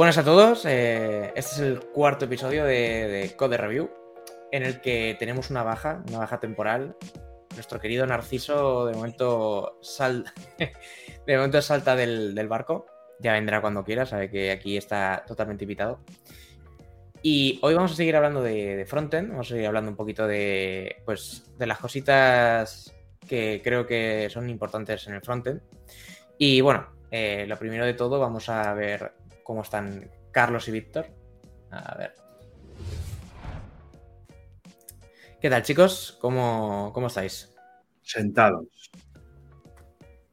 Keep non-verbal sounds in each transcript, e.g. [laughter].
Buenas a todos, eh, este es el cuarto episodio de, de, Code Review, en el que tenemos una baja, una baja temporal. Nuestro querido Narciso de momento, sal... [laughs] de momento salta del, del, barco, ya vendrá cuando quiera, sabe que aquí está totalmente invitado. Y hoy vamos a seguir hablando de, de frontend, vamos a seguir hablando un poquito de, pues, de las cositas que creo que son importantes en el frontend. Y bueno, eh, lo primero de todo vamos a ver cómo están Carlos y Víctor. A ver. ¿Qué tal, chicos? ¿Cómo, cómo estáis? Sentados.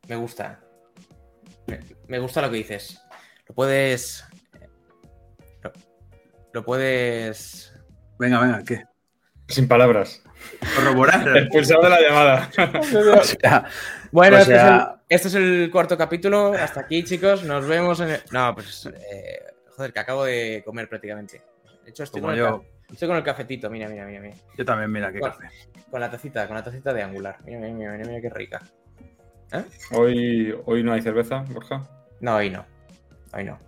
Me gusta. Me, gusta lo que dices. Lo puedes. Lo, lo puedes. Venga, venga, ¿qué? Sin palabras. Corroborar. El pulsado de la llamada. [laughs] o sea, bueno, o este, es el, sea, este, es el, cuarto capítulo. Hasta aquí, chicos. Nos vemos en el. No, pues. Eh, joder, que acabo de comer prácticamente. De hecho, estoy, Como con, yo. El, estoy con el cafetito. Mira, mira, mira. mira. Yo también, mira qué con, café. Con la tacita, con la tacita de angular. Mira, mira, mira, mira, mira qué rica. ¿Eh? Hoy, hoy no hay cerveza, Borja. No, hoy no. Hoy no.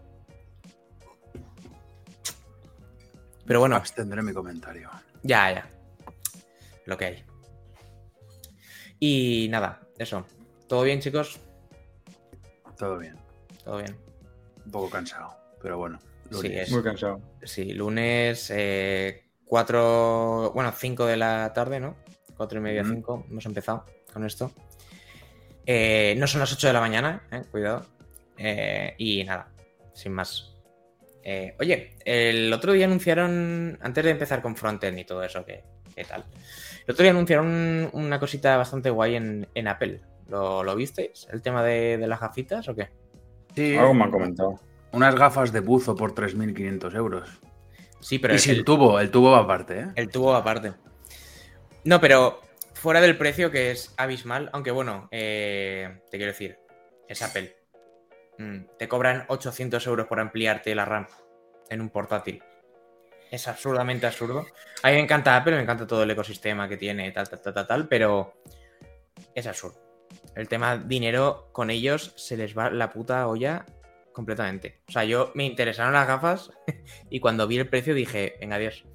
Pero bueno. Abstendré mi comentario. Ya, ya. Lo que hay. Y nada, eso. ¿Todo bien, chicos? Todo bien. Todo bien. Un poco cansado, pero bueno. Sí, es, Muy cansado. Sí, lunes eh, 4, bueno, 5 de la tarde, ¿no? 4 y media, 5, mm. hemos empezado con esto. Eh, no son las 8 de la mañana, eh, cuidado. Eh, y nada, sin más. Eh, oye, el otro día anunciaron, antes de empezar con Frontend y todo eso, ¿qué, qué tal? El otro día anunciaron una cosita bastante guay en, en Apple. ¿Lo, ¿Lo, visteis? ¿El tema de, de, las gafitas o qué? Sí. Algo me han comentado. Unas gafas de buzo por 3.500 euros. Sí, pero. Y sin el, tubo, el tubo va aparte, ¿eh? El tubo va aparte. No, pero fuera del precio que es abismal, aunque bueno, eh, te quiero decir, es Apple. Mm, te cobran 800 euros por ampliarte la RAM en un portátil. Es absurdamente absurdo. A mí me encanta Apple, me encanta todo el ecosistema que tiene, tal, tal, tal, tal, tal pero es absurdo. El tema dinero con ellos se les va la puta olla completamente. O sea, yo me interesaron las gafas [laughs] y cuando vi el precio dije, venga, adiós.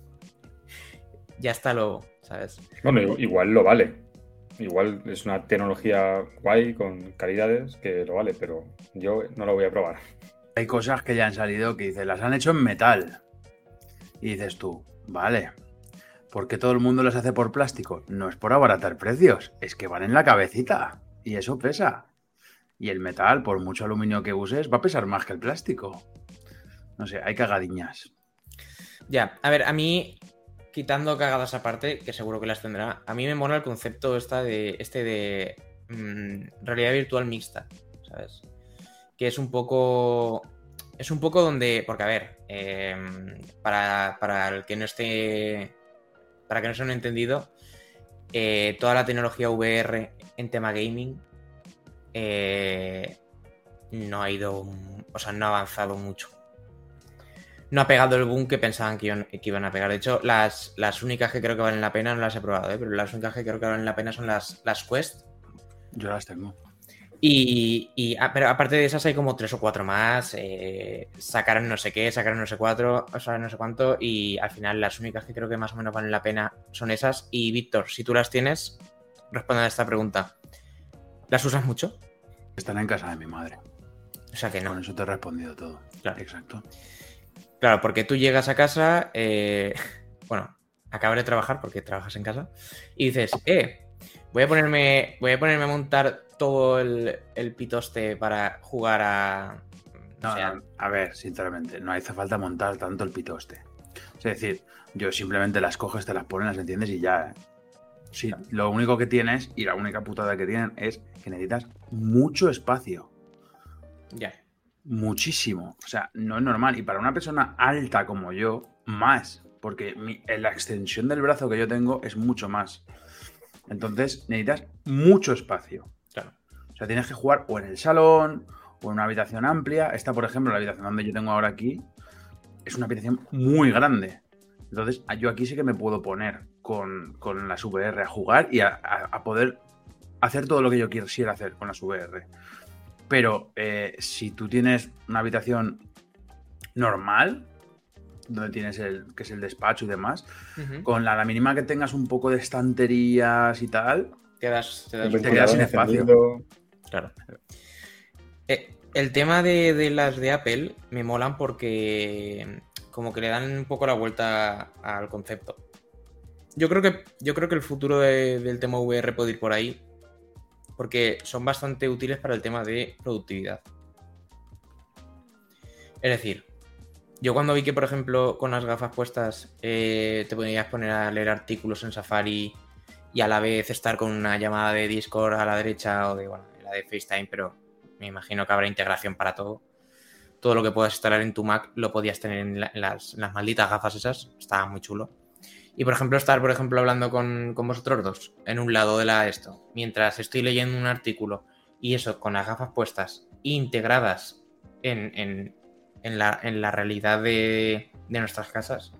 Ya está lo, ¿sabes? Bueno, igual lo vale. Igual es una tecnología guay con calidades que lo vale, pero yo no lo voy a probar. Hay cosas que ya han salido que dices, las han hecho en metal. Y dices tú, vale, ¿por qué todo el mundo las hace por plástico? No es por abaratar precios, es que van en la cabecita y eso pesa. Y el metal, por mucho aluminio que uses, va a pesar más que el plástico. No sé, hay cagadiñas. Ya, a ver, a mí, quitando cagadas aparte, que seguro que las tendrá, a mí me mola el concepto esta de, este de mmm, realidad virtual mixta, ¿sabes? Que es un poco... Es un poco donde... Porque, a ver, eh, para, para, el que no esté... Para que no sea un entendido, eh, toda la tecnología VR en tema gaming eh, no ha ido, o sea, no ha avanzado mucho. No ha pegado el boom que pensaban que iban, que iban a pegar. De hecho, las, las, únicas que creo que valen la pena no las he probado, ¿eh? pero las únicas que creo que valen la pena son las, las Quest. Yo las tengo. Y, y ah, pero aparte de esas hay como tres o cuatro más. Eh, sacaron no sé qué, sacaron no sé cuatro, o sea, no sé cuánto. Y al final las únicas que creo que más o menos valen la pena son esas. Y Víctor, si tú las tienes, responde a esta pregunta. ¿Las usas mucho? Están en casa de mi madre. O sea que no. Con eso te he respondido todo. Claro. Exacto. Claro, porque tú llegas a casa, eh, [laughs] bueno, acabas de trabajar porque trabajas en casa, y dices, eh, voy a ponerme, voy a ponerme a montar todo el, el pitoste para jugar a. No, o sea, no, a ver, sinceramente, no hace falta montar tanto el pitoste. Es decir, yo simplemente las coges, te las pones, las entiendes y ya. ¿eh? Sí, lo único que tienes y la única putada que tienen es que necesitas mucho espacio. Ya. Muchísimo. O sea, no es normal. Y para una persona alta como yo, más. Porque mi, la extensión del brazo que yo tengo es mucho más. Entonces necesitas mucho espacio. Claro. O sea, tienes que jugar o en el salón o en una habitación amplia. Esta, por ejemplo, la habitación donde yo tengo ahora aquí, es una habitación muy grande. Entonces, yo aquí sí que me puedo poner con, con las VR a jugar y a, a, a, poder hacer todo lo que yo quisiera hacer con las VR. Pero eh, si tú tienes una habitación normal, donde tienes el que es el despacho y demás, con la, la mínima que tengas un poco de estanterías y tal, Te das, te das te quedas sin espacio. encendido. Claro. Eh, el tema de, de las de Apple me molan porque como que le dan un poco la vuelta al concepto. Yo creo que, yo creo que el futuro de- del tema VR puede ir por ahí. Porque son bastante útiles para el tema de productividad. Es decir, yo cuando vi que, por ejemplo, con las gafas puestas eh, te podías poner a leer artículos en Safari y a la vez estar con una llamada de Discord a la derecha o de, bueno, la de FaceTime, pero me imagino que habrá integración para todo. Todo lo que puedas instalar en tu Mac lo podías tener en, la- en las, las malditas gafas esas. Estaba muy chulo. Y por ejemplo, estar, por ejemplo, hablando con, con vosotros dos en un lado de la esto, mientras estoy leyendo un artículo y eso con las gafas puestas integradas en- en la, en la realidad de, de nuestras casas.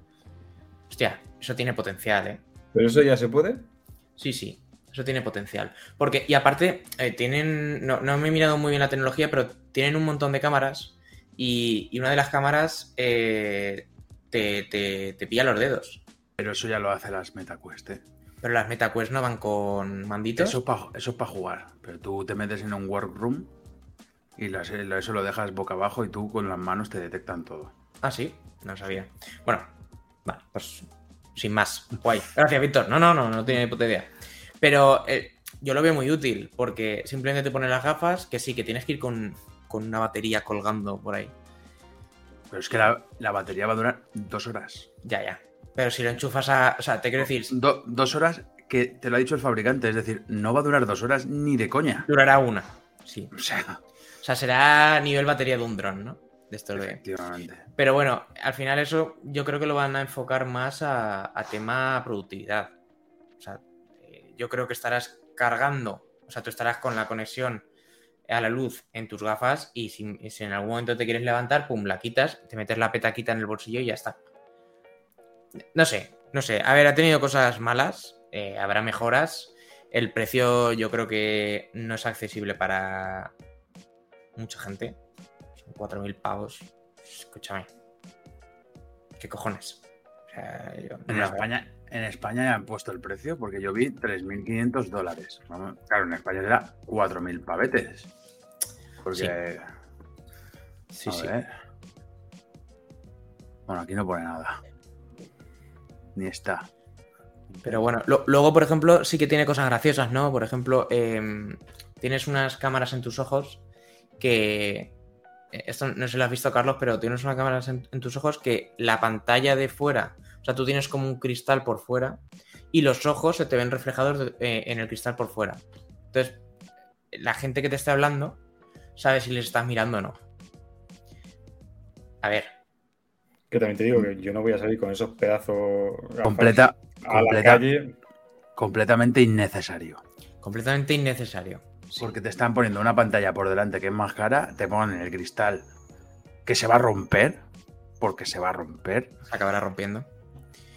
Hostia, eso tiene potencial, ¿eh? Pero eso ya se puede. Sí, sí, eso tiene potencial. Porque, y aparte, eh, tienen, no, no me he mirado muy bien la tecnología, pero tienen un montón de cámaras y, y una de las cámaras eh, te, te, te pilla los dedos. Pero eso ya lo hace las MetaQuest, ¿eh? Pero las MetaQuest no van con manditos. Eso es para eso es pa jugar. Pero tú te metes en un workroom y las- eso lo dejas boca abajo y tú con las manos te detectan todo. Ah, sí, no sabía. Bueno, vale, pues sin más. Guay. Gracias, Víctor. No, no, no, no tenía ni puta idea. Pero eh, yo lo veo muy útil porque simplemente te pones las gafas, que sí, que tienes que ir con, con una batería colgando por ahí. Pero es que la, la batería va a durar dos horas. Ya, ya. Pero si lo enchufas a. O sea, te quiero decir, Do- dos horas que te lo ha dicho el fabricante. Es decir, no va a durar dos horas ni de coña. durará una. Sí. O sea, O sea, será nivel batería de un dron, ¿no? De estos de. efectivamente. Pero bueno, al final eso yo creo que lo van a enfocar más a, a tema productividad. O sea, eh, yo creo que estarás cargando, o sea, tú estarás con la conexión a la luz en tus gafas y si, y si en algún momento te quieres levantar, pum, la quitas, te metes la petaquita en el bolsillo y ya está. No sé, no sé. A ver, ha tenido cosas malas, eh, habrá mejoras. El precio yo creo que no es accesible para mucha gente. Son 4.000 pavos. Escúchame. ¿Qué cojones? O sea, yo no En España, en España ya han puesto el precio porque yo vi 3.500 dólares. Claro, en España era 4.000 pavetes. Porque, Sí. Sí. Bueno, aquí no pone nada. Ni está. Pero bueno, lo- luego, por ejemplo, sí que tiene cosas graciosas, ¿no? Por ejemplo, em, tienes unas cámaras en tus ojos que. eh, Esto no sé si lo has visto, Carlos, pero tienes unas cámaras en, en tus ojos que la pantalla de fuera, o sea, tú tienes como un cristal por fuera y los ojos se te ven reflejados de- eh, en el cristal por fuera. Entonces, la gente que te esté hablando sabe si les estás mirando o no. A ver, Que también te digo que yo no voy a salir con esos pedazos Completa, a la calle. completamente innecesario. completamente innecesario. Sí. Porque te están poniendo una pantalla por delante que es más cara, te ponen el cristal que se va a romper, porque se va a romper, Se acabará rompiendo.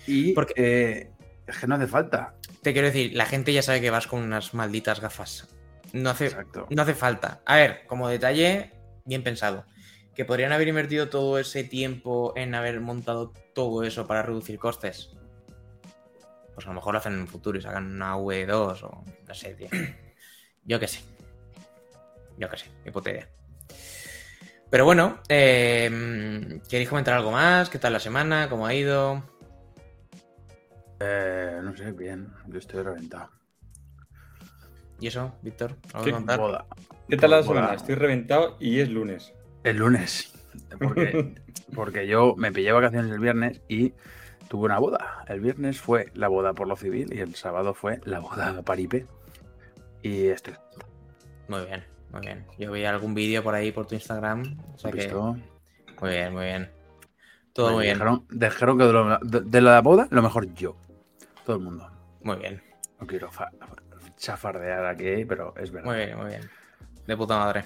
y Porque- eh, es que no hace falta. Te quiero decir, la gente ya sabe que vas con unas malditas gafas. No hace, Exacto. no hace falta. A ver, como detalle, bien pensado. Que podrían haber invertido todo ese tiempo en haber montado todo eso para reducir costes. Pues a lo mejor lo hacen en un futuro y sacan una V2 o no sé, tío. Yo qué sé. Yo qué sé, ni puta idea. Pero bueno, eh, ¿queréis comentar algo más? ¿Qué tal la semana? ¿Cómo ha ido? Eh, no sé, bien, yo estoy reventado. ¿Y eso, Víctor? ¿Algo ¿Qué. ¿Qué tal la semana? Estoy reventado y es lunes. El lunes. Porque, [laughs] porque yo me pillé vacaciones el viernes y tuve una boda. El viernes fue la boda por lo civil y el sábado fue la boda paripé. Y estoy. Muy bien, muy bien. Yo vi algún vídeo por ahí por tu Instagram. O sea ¿has que... visto? Muy bien, muy bien. Todo muy bien. Dijeron que de, lo- de- de la boda, lo mejor yo. Todo el mundo. Muy bien, No quiero fa- chafardear aquí, pero es verdad. muy bien, muy bien. De puta madre.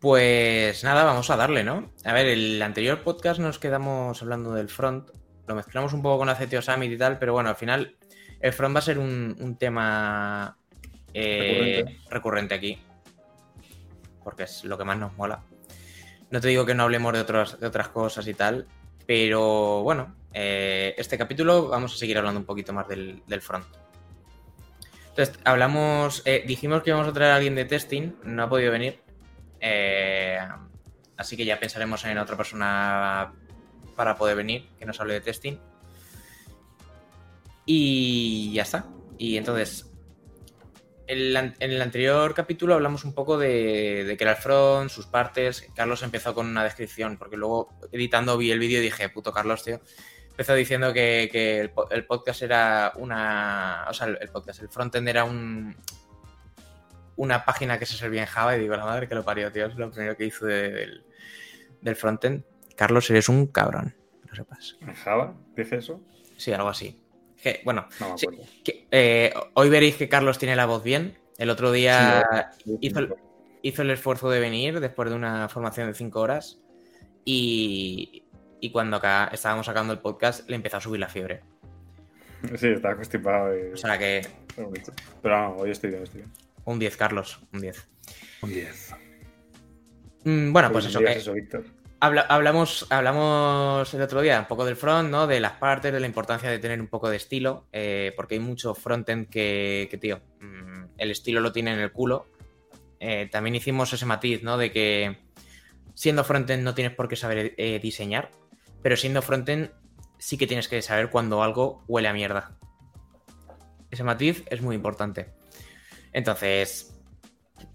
Pues nada, vamos a darle, ¿no? A ver, el anterior podcast nos quedamos hablando del front. Lo mezclamos un poco con la CTO Summit y tal, pero bueno, al final el front va a ser un, un tema eh, Recurrente. aquí. Porque es lo que más nos mola. No te digo que no hablemos de, otras de otras cosas y tal, pero bueno, eh, este capítulo vamos a seguir hablando un poquito más del, del front. Entonces, hablamos, eh, dijimos que íbamos a traer a alguien de testing, no ha podido venir. Así que ya pensaremos en otra persona para poder venir, que nos hable de testing. Y ya está. Y entonces, el en el anterior capítulo hablamos un poco de, de que era el front, sus partes. Carlos empezó con una descripción, porque luego editando vi el vídeo y dije, puto Carlos, tío. Empezó diciendo que, que el, po- el podcast era una. O sea, el, el podcast, el frontend era un. Una página que se servía en Java y digo, la madre que lo parió, tío. Es lo primero que hizo de- del, del frontend. Carlos, eres un cabrón, lo sepas. ¿En Java? ¿Dije eso? Sí, algo así. Que, bueno, No me Sí. acuerdo. que, eh, hoy veréis que Carlos tiene la voz bien. El otro día Sí, hizo, el, hizo el esfuerzo de venir después de una formación de 5 horas y, y cuando acá estábamos sacando el podcast le empezó a subir la fiebre. Sí, estaba constipado. de- O sea que Pero no, hoy estoy bien, estoy bien. un 10, Carlos, un 10. Un 10. Mm, bueno, pues Hoy eso, que eso, Víctor. Habla- hablamos, hablamos el otro día un poco del front, ¿no? De las partes, de la importancia de tener un poco de estilo, eh, porque hay mucho frontend que, que, tío, mm, el estilo lo tiene en el culo. Eh, también hicimos ese matiz, ¿no? De que siendo frontend no tienes por qué saber eh, diseñar, pero siendo frontend sí que tienes que saber cuando algo huele a mierda. Ese matiz es muy importante. Entonces,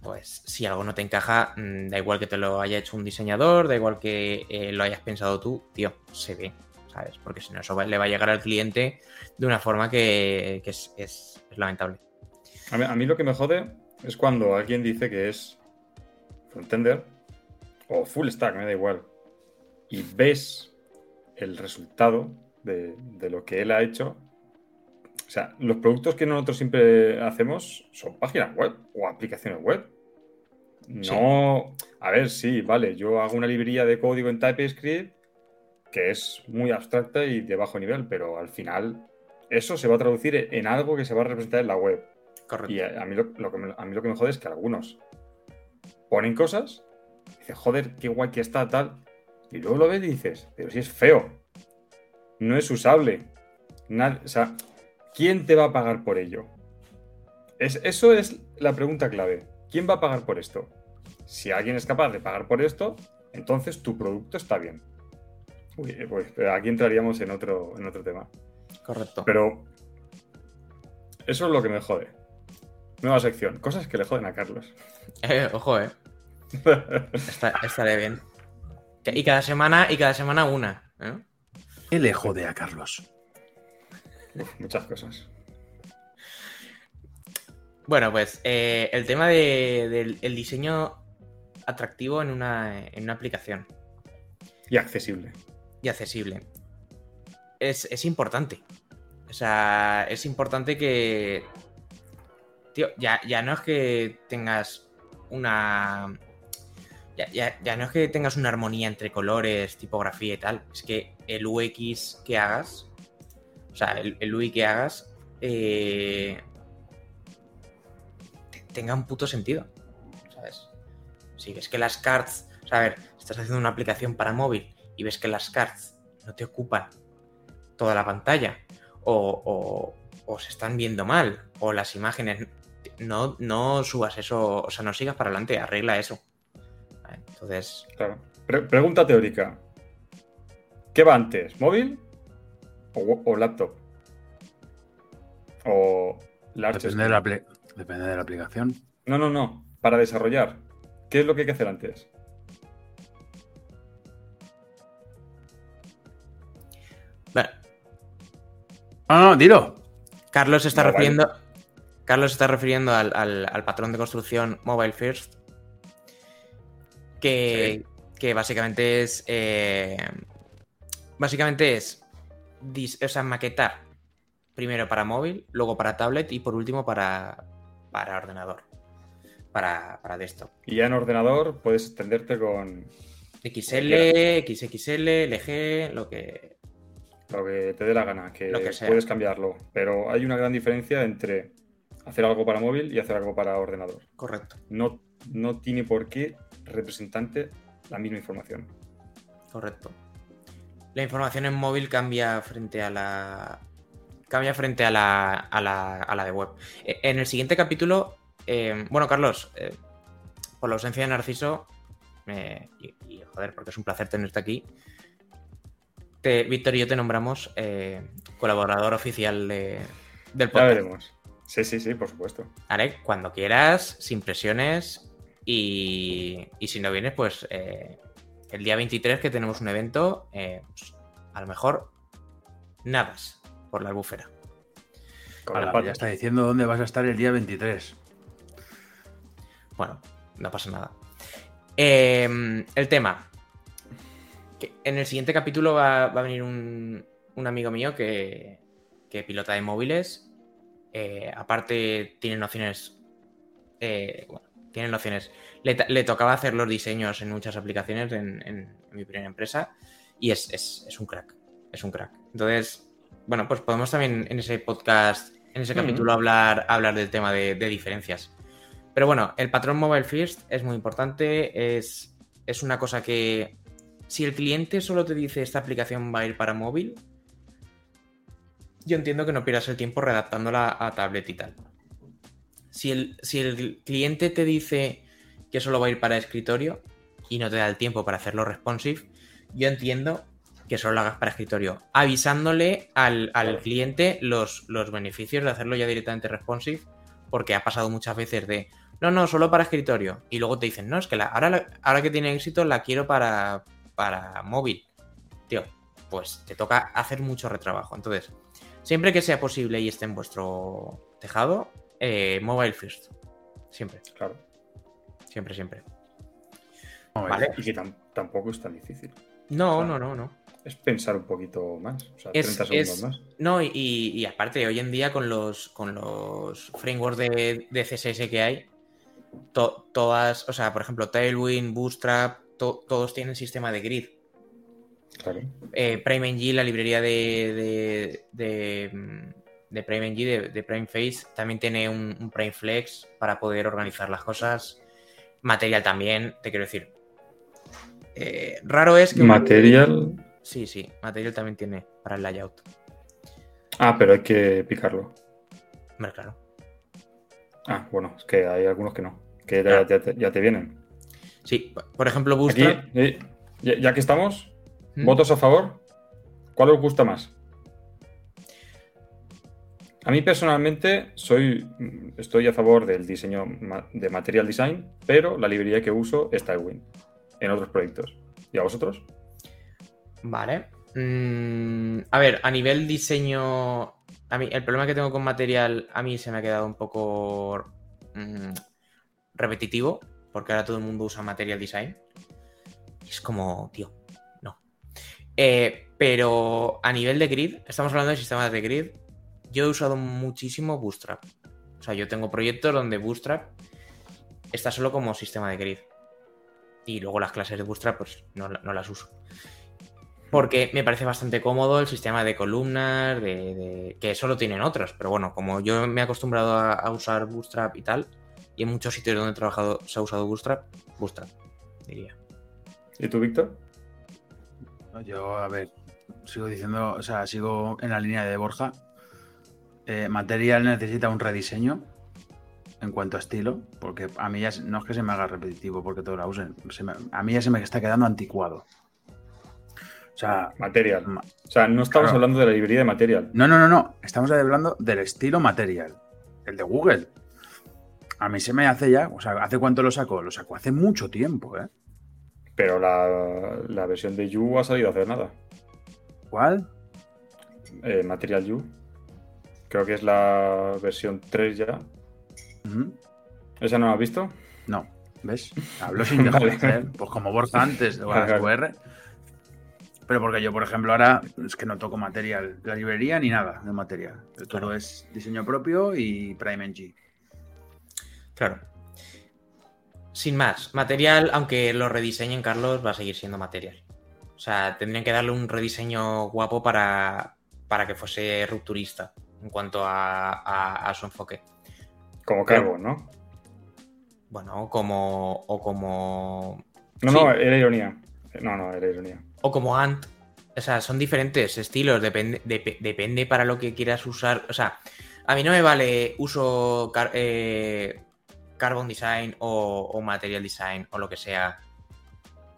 pues si algo no te encaja, mm, da igual que te lo haya hecho un diseñador, da igual que eh, lo hayas pensado tú, tío, se ve, ¿sabes? Porque si no, eso le va a llegar al cliente de una forma que, es, lamentable. A mí, lo que me jode es cuando alguien dice que es frontender o full stack, me da igual, y ves el resultado de lo que él ha hecho. O sea, los productos que nosotros siempre hacemos son páginas web o aplicaciones web. No, a ver, sí, vale, yo hago una librería de código en TypeScript que es muy abstracta y de bajo nivel, pero al final eso se va a traducir en algo que se va a representar en la web. Correcto. Y a, a mí lo, lo que me, a mí lo que me jode es que algunos ponen cosas, y dices, joder, qué guay que está, tal. Y luego lo ves y dices, pero si es feo, no es usable. Nad- o sea, ¿quién te va a pagar por ello? Es, eso es la pregunta clave. ¿Quién va a pagar por esto? Si alguien es capaz de pagar por esto, entonces tu producto está bien. Uy, eh, pues pero aquí entraríamos en otro, en otro tema. Correcto. Pero eso es lo que me jode. Nueva sección. Cosas que le joden a Carlos. [laughs] Eh, ojo, eh. Está- estaré bien. Y cada semana, y cada semana una. ¿eh? ¿Qué le jode a Carlos? Uf, muchas cosas. Bueno, pues eh, el tema de- del el diseño atractivo en una, en una aplicación Y accesible. y accesible es, es importante. O sea, es importante que. Tío, ya, ya no es que tengas una. Ya, ya- ya no es que tengas una armonía entre colores, tipografía y tal. Es que el UX que hagas. O sea, el, UI que hagas. eh, te- tenga un puto sentido. ¿Sabes? Si ves que las cards. O sea, a ver, estás haciendo una aplicación para móvil y ves que las cards no te ocupan toda la pantalla o, se están viendo mal o las imágenes no, no subas eso, o sea, no sigas para adelante, arregla eso. Entonces, Claro. Pre- pregunta teórica. ¿Qué va antes? ¿Móvil o, o laptop? O large Depende de, Depende de la aplicación. No, no, no. Para desarrollar. ¿Qué es lo que hay que hacer antes? No, no, dilo. Carlos se está refiriendo. Carlos está refiriendo al, al- al patrón de construcción Mobile First. Que, que básicamente es. eh, básicamente es. O sea, maquetar. Primero para móvil, luego para tablet y por último para, para ordenador. Para, para desktop. Y ya en ordenador puedes extenderte con XL, XXL, LG, lo que. lo que te dé la gana, que, Lo que sea. puedes cambiarlo. Pero hay una gran diferencia entre hacer algo para móvil y hacer algo para ordenador. Correcto. No, no tiene por qué representante la misma información. Correcto. La información en móvil cambia frente a la. Cambia frente a la, a la, a la de web. E- En el siguiente capítulo. eh, bueno, Carlos, eh, por la ausencia de Narciso. eh, y, y, joder, porque es un placer tenerte aquí. Te, Víctor y yo te nombramos eh, colaborador oficial de- del Ya podcast. veremos. Sí, sí, sí, por supuesto. Vale, cuando quieras, sin presiones. Y, y si no vienes, pues eh, el día 23 que tenemos un evento, eh, pues, a lo mejor nadas por la albufera. Con ya está diciendo dónde vas a estar el día 23. Bueno, no pasa nada. Eh, el tema. Que en el siguiente capítulo va, va a venir un, un amigo mío que, que pilota de móviles. Eh, aparte, tiene nociones. eh, bueno, tiene nociones. Le, tocaba hacer los diseños en muchas aplicaciones en, en- en mi primera empresa. Y es, es- es un crack. Es un crack. Entonces, bueno, pues podemos también en ese podcast, en ese capítulo, hablar, hablar del tema de, de diferencias. Pero bueno, el patrón mobile first es muy importante. Es, es una cosa que. Si el cliente solo te dice esta aplicación va a ir para móvil, yo entiendo que no pierdas el tiempo redactándola a tablet y tal. Si el, si el cliente te dice que solo va a ir para escritorio y no te da el tiempo para hacerlo responsive, yo entiendo que solo lo hagas para escritorio, avisándole al, cliente los, los beneficios de hacerlo ya directamente responsive, porque ha pasado muchas veces de, no, no, solo para escritorio, y luego te dicen, no, es que la- ahora, la- ahora que tiene éxito la quiero para, para móvil. Tío, pues te toca hacer mucho retrabajo. Entonces, siempre que sea posible y esté en vuestro tejado, eh, mobile first. Siempre, Claro. siempre, siempre. Vale. Y que tam- tampoco es tan difícil. No, no, no, no. Es pensar un poquito más. O sea, Es- 30 segundos es- más. No, y, y- y aparte, hoy en día con los, con los frameworks de, de CSS que hay, to- todas, o sea, por ejemplo, Tailwind, Bootstrap, to- todos tienen sistema de grid. Claro. Eh, PrimeNG, la librería de, de, de, de PrimeNG, de, de PrimeFace, también tiene un, un PrimeFlex para poder organizar las cosas. Material también, te quiero decir. Eh, raro es que... Material. Sí, sí, Material también tiene para el layout. Ah, pero hay que picarlo. Hombre, claro. Ah, bueno, es que hay algunos que no. Que ya, Claro. ya te, ya te vienen. Sí, por ejemplo, Aquí, Bootstrap. eh, ya, ya que estamos, ¿Mm? votos a favor. ¿Cuál os gusta más? A mí personalmente soy, estoy a favor del diseño de Material Design, pero la librería que uso es Tailwind en otros proyectos. ¿Y a vosotros? Vale. Mm, a ver, a nivel diseño. A mí, el problema que tengo con material, a mí se me ha quedado un poco mm, repetitivo, porque ahora todo el mundo usa material design. Es como, tío, no. Eh, pero a nivel de grid, estamos hablando de sistemas de grid. Yo he usado muchísimo Bootstrap. O sea, yo tengo proyectos donde Bootstrap está solo como sistema de grid. Y luego las clases de Bootstrap, pues no, no las uso. Porque me parece bastante cómodo el sistema de columnas, de, de- que solo tienen otros. Pero bueno, como yo me he acostumbrado a, a usar Bootstrap y tal, y en muchos sitios donde he trabajado se ha usado Bootstrap, Bootstrap, diría. ¿Y tú, Víctor? Yo, a ver, sigo diciendo, o sea, sigo en la línea de Borja. Eh, material necesita un rediseño en cuanto a estilo, porque a mí ya no es que se me haga repetitivo porque todos la usen, se me- a mí ya se me está quedando anticuado. O sea, Material. ma- O sea, no estamos Claro. hablando de la librería de Material. no, no, no, no, estamos hablando del estilo material, el de Google. A mí se me hace ya, o sea, ¿hace cuánto lo sacó? Lo sacó hace mucho tiempo, ¿eh? Pero la, la versión de You ha salido hace nada. ¿Cuál? Eh, Material You. Creo que es la versión 3 ya. ¿Esa no la has visto? No, ¿ves? [laughs] Hablo sin Vale. joder, pues como Borja antes de las. QR. Pero porque yo, por ejemplo, ahora es que no toco material, la librería ni nada de material. Todo Claro. es diseño propio y PrimeNG. Claro. Sin más, material, aunque lo rediseñen, Carlos, va a seguir siendo material. O sea, tendrían que darle un rediseño guapo para, para que fuese rupturista en cuanto a, a- a su enfoque. Como Carbon, ¿no? Bueno, como. o como. No, Sí. no, era ironía. No, no, era ironía. O como Ant. O sea, son diferentes estilos, depende, dep- depende para lo que quieras usar. O sea, a mí no me vale uso car- eh, Carbon Design o, o Material Design o lo que sea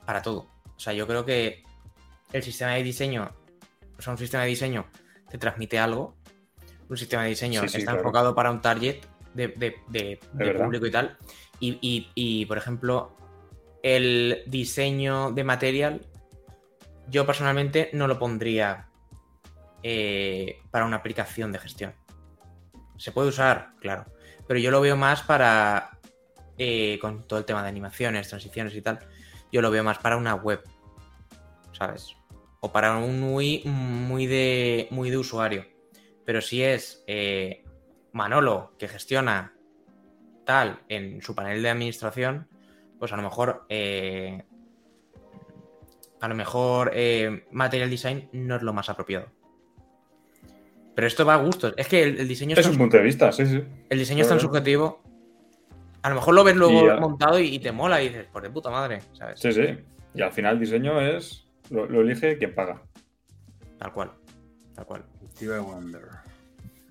para todo. O sea, yo creo que el sistema de diseño, o sea, un sistema de diseño te transmite algo. Un sistema de diseño Sí, sí, está claro. enfocado para un target de, de- de- de verdad. público y tal. Y, y- y, por ejemplo, el diseño de material, yo personalmente no lo pondría eh, para una aplicación de gestión. Se puede usar, claro, pero yo lo veo más para, eh, con todo el tema de animaciones, transiciones y tal, yo lo veo más para una web, ¿sabes? O para un UI muy de, muy de usuario. Pero si es eh, Manolo que gestiona tal en su panel de administración, pues a lo mejor eh, a lo mejor eh, material design no es lo más apropiado. Pero esto va a gustos. Es que el, el diseño es un punto de vista, sí, sí. el diseño es tan subjetivo. A lo mejor lo ves luego Y, montado y, y te mola y dices, por de puta madre, ¿sabes? Sí, sí. Y al final el diseño es. Lo, lo elige quien paga. Tal cual. Tal cual. Steve Wonder.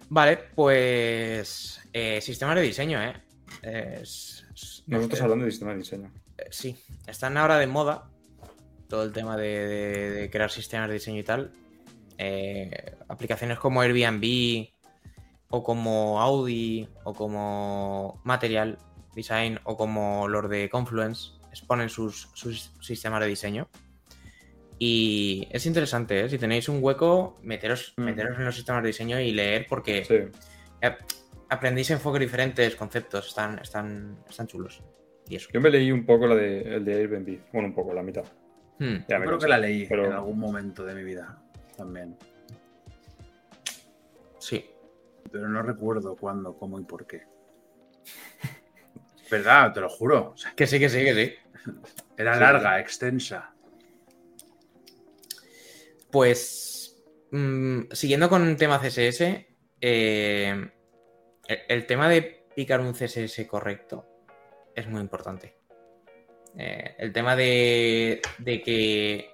Vale, pues. eh, sistemas de diseño, ¿eh? Es- es- Nosotros eh, hablando de sistema de diseño. Eh, Sí, están ahora de moda todo el tema de, de- de crear sistemas de diseño y tal. Eh, aplicaciones como Airbnb o como Audi o como Material Design o como los de Confluence exponen sus, sus sistemas de diseño. Y es interesante, ¿eh? si tenéis un hueco, meteros, Mm. meteros en los sistemas de diseño y leer porque Sí. eh, aprendéis enfoques diferentes, conceptos, están, están, están chulos. Y eso. Yo me leí un poco la de, el de Airbnb. Bueno, un poco, la mitad. Hmm. Ya Yo me creo que la leí pero- en algún momento de mi vida también. Sí. Pero no recuerdo cuándo, cómo y por qué. [laughs] ¿Verdad? Te lo juro. O sea, Que sí, que sí, que sí. era Sí. larga, extensa. Pues, mm, siguiendo con el tema CSS, eh, el, tema de picar un CSS correcto es muy importante. Eh, el tema de, de que...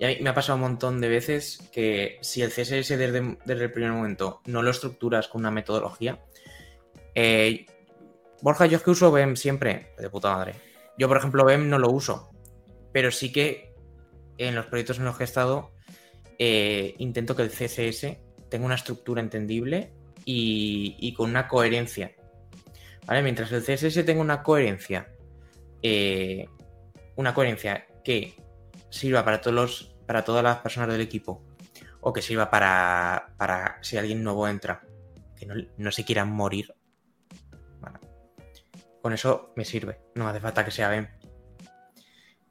y a mí me ha pasado un montón de veces que si el CSS desde, desde el primer momento no lo estructuras con una metodología... eh, Borja, yo es que uso BEM siempre, de puta madre. Yo, por ejemplo, BEM no lo uso, pero sí que en los proyectos en los que he estado eh, intento que el CSS tenga una estructura entendible y, con una coherencia. ¿Vale? Mientras el CSS tenga una coherencia, eh, una coherencia que sirva para todos los, para todas las personas del equipo o que sirva para, si alguien nuevo entra, que no, se quieran morir. Con eso me sirve, no hace falta que sea BEM.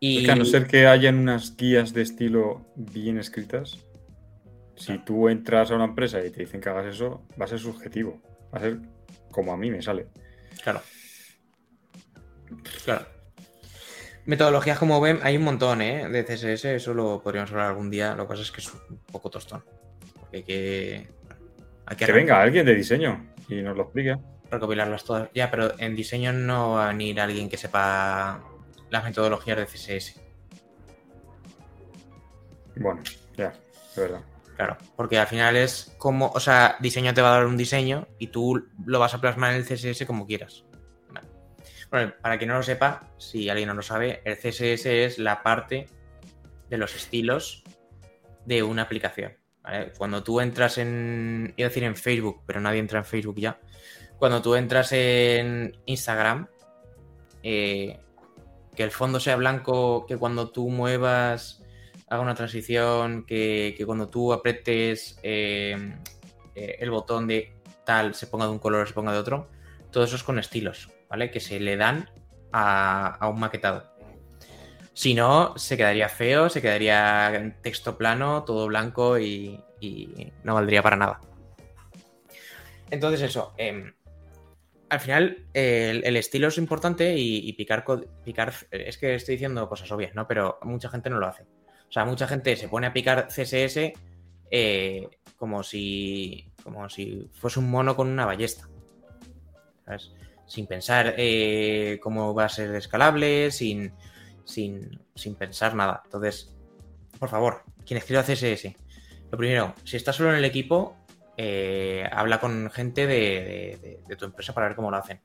Y... Es que a no ser que hayan unas guías de estilo bien escritas, si tú entras a una empresa y te dicen que hagas eso, va a ser subjetivo. Va a ser como a mí me sale. Claro. Claro. Metodologías como BEM hay un montón, ¿eh? De CSS, eso lo podríamos hablar algún día. Lo que pasa es que es un poco tostón. Porque hay que. Hay que, Que venga alguien de diseño y nos lo explique. recopilarlas todas. Ya, pero en diseño no va a venir alguien que sepa las metodologías de CSS. Bueno, ya, de verdad. Claro, porque al final es como, o sea, diseño te va a dar un diseño y tú lo vas a plasmar en el CSS como quieras. Bueno, para quien no lo sepa, si alguien no lo sabe, el CSS es la parte de los estilos de una aplicación. ¿vale? Cuando tú entras en, iba a decir en Facebook, pero nadie entra en Facebook ya. Cuando tú entras en Instagram, eh, que el fondo sea blanco, que cuando tú muevas haga una transición, que, que cuando tú apretes eh, eh, el botón de tal se ponga de un color se ponga de otro, todo eso es con estilos, ¿vale? Que se le dan a, un maquetado. Si no, se quedaría feo, se quedaría en texto plano, todo blanco y, y no valdría para nada. Entonces eso, em, al final el, estilo es importante y, y picar, picar, es que estoy diciendo cosas obvias, ¿no? Pero mucha gente no lo hace. O sea, mucha gente se pone a picar CSS eh, como si como si fuese un mono con una ballesta. ¿Sabes? Sin pensar eh, cómo va a ser escalable, sin. sin, sin pensar nada. Entonces, por favor, quien escriba CSS, lo primero, si estás solo en el equipo, eh, habla con gente de, de- de- de tu empresa para ver cómo lo hacen.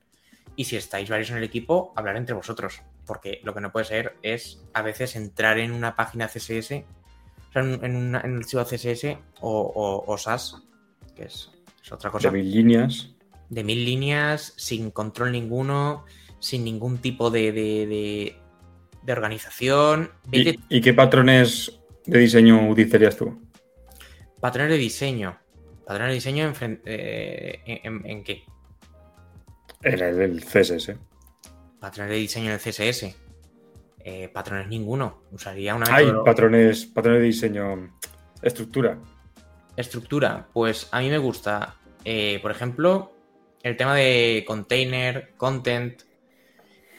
Y si estáis varios en el equipo, hablar entre vosotros. Porque lo que no puede ser es a veces entrar en una página CSS, o sea, en, una- en un archivo CSS o, o, o SAS, que es, es otra cosa, De mil líneas. de mil líneas, sin control ninguno, sin ningún tipo de, de, organización. Vete ¿Y, y qué patrones de diseño utilizarías tú? patrones de diseño. Patrones de diseño en, eh, en- en- ¿en qué? En el, el CSS. Patrones de diseño en el CSS. Eh, patrones ninguno. Usaría una Hay patrones, patrones de diseño. Estructura. estructura. Pues a mí me gusta, eh, por ejemplo, el tema de container, content.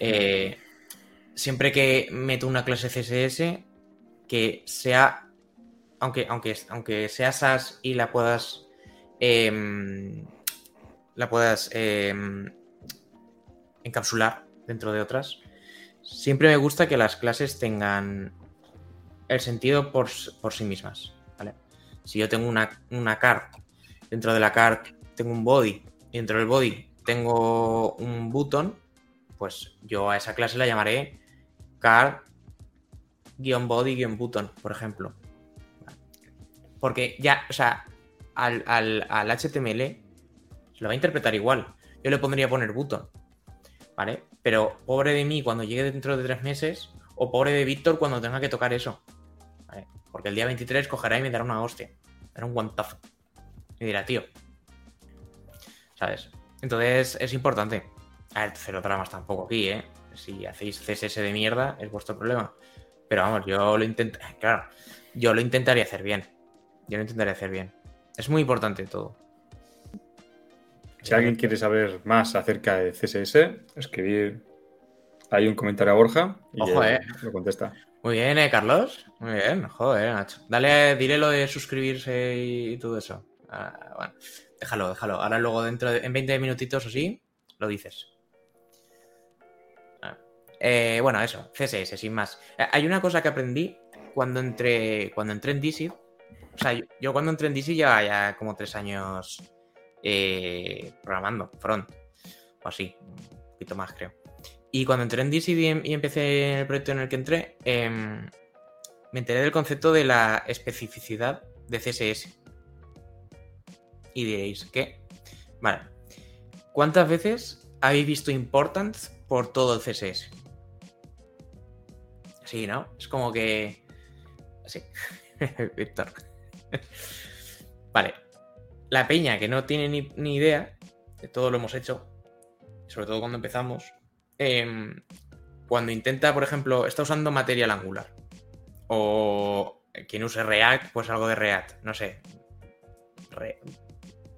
eh, siempre que meto una clase CSS, que sea, aunque, aunque, aunque sea SAS y la puedas, em, la puedas em, encapsular dentro de otras, siempre me gusta que las clases tengan el sentido por, por sí mismas. ¿vale? Si yo tengo una, una card, dentro de la card tengo un body, y dentro del body tengo un button, pues yo a esa clase la llamaré card-body-button, por ejemplo. Porque ya, o sea, al, al- al HTML lo va a interpretar igual. Yo le pondría poner button, ¿vale? Pero pobre de mí cuando llegue dentro de tres meses, o pobre de Víctor cuando tenga que tocar eso. Porque el día 23 cogerá y me dará una hostia. Dará un guantazo. Y dirá, tío. ¿Sabes? Entonces es importante. A ver, cero dramas tampoco aquí, ¿eh? Si hacéis CSS de mierda, es vuestro problema. Pero vamos, yo lo intento. Claro, yo lo intentaría hacer bien. Yo lo intentaría hacer bien. Es muy importante todo. Si alguien quiere saber más acerca de CSS, escribir ahí un comentario a Borja y Ojo, eh. lo contesta. Muy bien, ¿eh, Carlos? Muy bien, joder, Nacho. Dale, dile lo de suscribirse y todo eso. Ah, bueno, déjalo, déjalo. Ahora luego dentro de, en 20 minutitos o sí, lo dices. Ah. Eh, bueno, eso, CSS, sin más. Hay una cosa que aprendí cuando entré, cuando entré en DC. O sea, yo, cuando entré en DC llevaba ya como tres años eh, programando, front, o así, un poquito más creo. Y cuando entré en DC y, em- y empecé el proyecto en el que entré, em, me enteré del concepto de la especificidad de CSS. Y diréis, ¿qué? Vale. ¿Cuántas veces habéis visto importance por todo el CSS? Sí, ¿no? Es como que... Sí. [laughs] Víctor. [laughs] vale. La peña que no tiene ni, ni idea, de todo lo hemos hecho, sobre todo cuando empezamos, em, cuando intenta, por ejemplo, está usando material angular. O quien use React, pues algo de React, no sé. Re-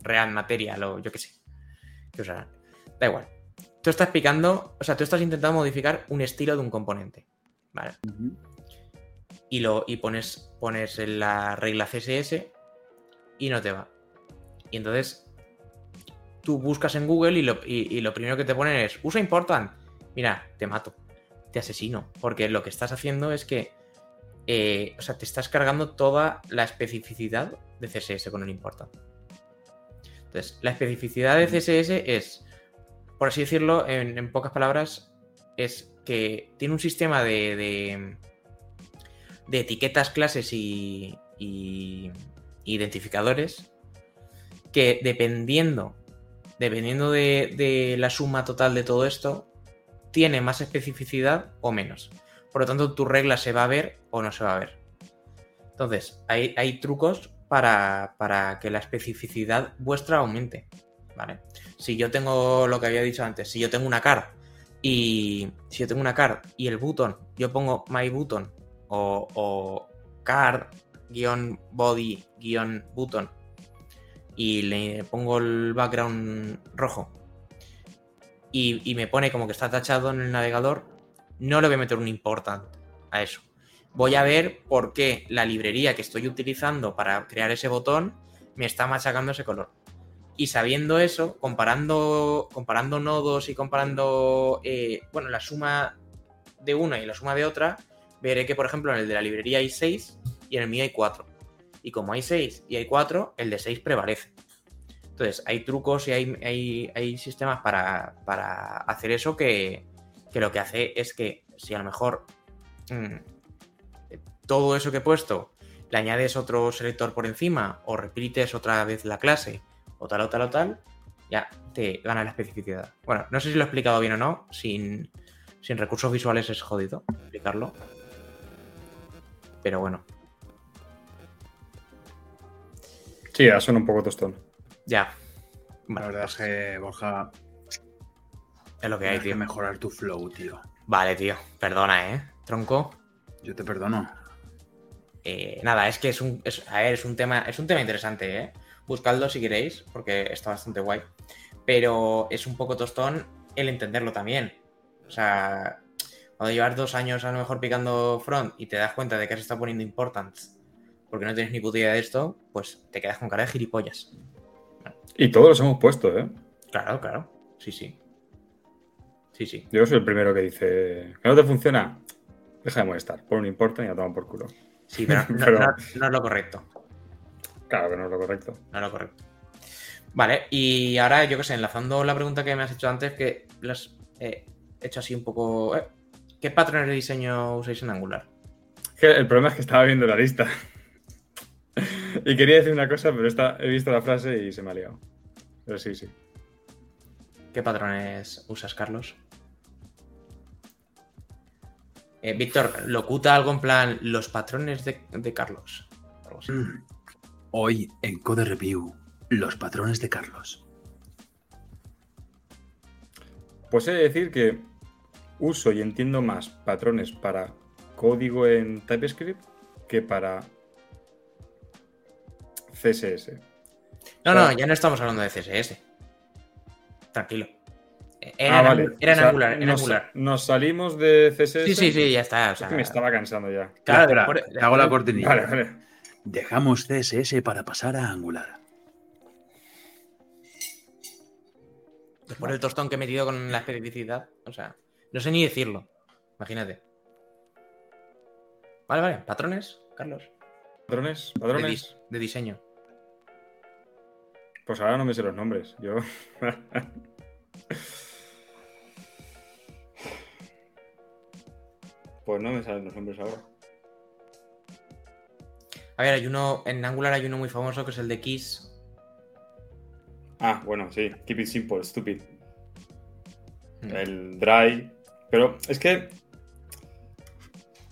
React Material o yo qué sé. ¿Qué usarán? Da igual. Tú estás picando, o sea, tú estás intentando modificar un estilo de un componente. ¿Vale? Y, lo, y pones, pones la regla CSS y no te va. Y entonces tú buscas en Google y lo, y- lo primero que te ponen es usa important. Mira, te mato, te asesino. Porque lo que estás haciendo es que, eh, o sea, te estás cargando toda la especificidad de CSS con el important. Entonces, la especificidad de CSS es, por así decirlo, en, pocas palabras, es que tiene un sistema de, de etiquetas, clases y, identificadores que dependiendo, dependiendo de, de la suma total de todo esto, tiene más especificidad o menos. Por lo tanto, tu regla se va a ver o no se va a ver. Entonces, hay, hay trucos para, para que la especificidad vuestra aumente. ¿Vale? Si yo tengo lo que había dicho antes, si yo tengo una card y si yo tengo una card y el button, yo pongo my button o, o card guion body guion button y le pongo el background rojo y, y me pone como que está tachado en el navegador, no le voy a meter un important a eso. Voy a ver por qué la librería que estoy utilizando para crear ese botón me está machacando ese color. Y sabiendo eso, comparando, comparando nodos y comparando, eh, bueno, la suma de una y la suma de otra, veré que, por ejemplo, en el de la librería hay 6 y en el mío hay 4. Y como hay 6 y hay 4, el de 6 prevalece. Entonces, hay trucos y hay, hay, hay sistemas para, para, hacer eso que, que, lo que hace es que si a lo mejor mmm, todo eso que he puesto le añades otro selector por encima o repites otra vez la clase o tal o tal o tal, ya te gana la especificidad. Bueno, no sé si lo he explicado bien o no, sin, sin recursos visuales es jodido explicarlo. Pero bueno. Sí, ya suena un poco tostón. Ya. La verdad es que, Borja. Es lo que hay, tío. que mejorar tu flow, tío. Vale, tío. Perdona, ¿eh? Tronco. Yo te perdono. Eh, nada, es que es un, es, a ver, es un tema, es un tema interesante, ¿eh? Buscadlo si queréis, porque está bastante guay. Pero es un poco tostón el entenderlo también. O sea, cuando llevas dos años a lo mejor picando front y te das cuenta de que has estado poniendo importance porque no tienes ni puta idea de esto, pues te quedas con cara de gilipollas. Y todos los hemos puesto, ¿eh? Claro, claro. Sí, sí. Sí, sí. Yo soy el primero que dice que no te funciona. Deja de molestar. Por un importa y a tomar por culo. Sí, pero, [laughs] no, pero... No, no, es lo correcto. Claro que no es lo correcto. No es lo correcto. Vale, y ahora, yo qué sé, enlazando la pregunta que me has hecho antes, que las he hecho así un poco. ¿eh? ¿Qué patrones de diseño usáis en Angular? El problema es que estaba viendo la lista. [laughs] y quería decir una cosa, pero esta, he visto la frase y se me ha liado. Pero sí, sí. ¿Qué patrones usas, Carlos? Eh, Víctor, locuta algo en plan los patrones de, de Carlos. Mm. Hoy en Code Review, los patrones de Carlos. Pues he de decir que uso y entiendo más patrones para código en TypeScript que para CSS. No, no, ya no estamos hablando de CSS. Tranquilo. Era, ah, vale. era en o sea, Angular, en nos, Angular. Nos salimos de CSS. Sí, sí, sí, ya está. O sea, es que me estaba cansando ya. Claro, por... te hago la cortinilla. Vale, vale. Dejamos CSS para pasar a Angular. Después del tostón que he metido con la especificidad, o sea, no sé ni decirlo. Imagínate. Vale, vale. ¿Patrones, Carlos? ¿Patrones? ¿Patrones? De, dis de diseño. Pues ahora no me sé los nombres. Yo. pues no me salen los nombres ahora. A ver, hay uno. En Angular hay uno muy famoso que es el de Kiss. Ah, bueno, sí. Keep it simple, stupid. Mm. El dry. Pero es que.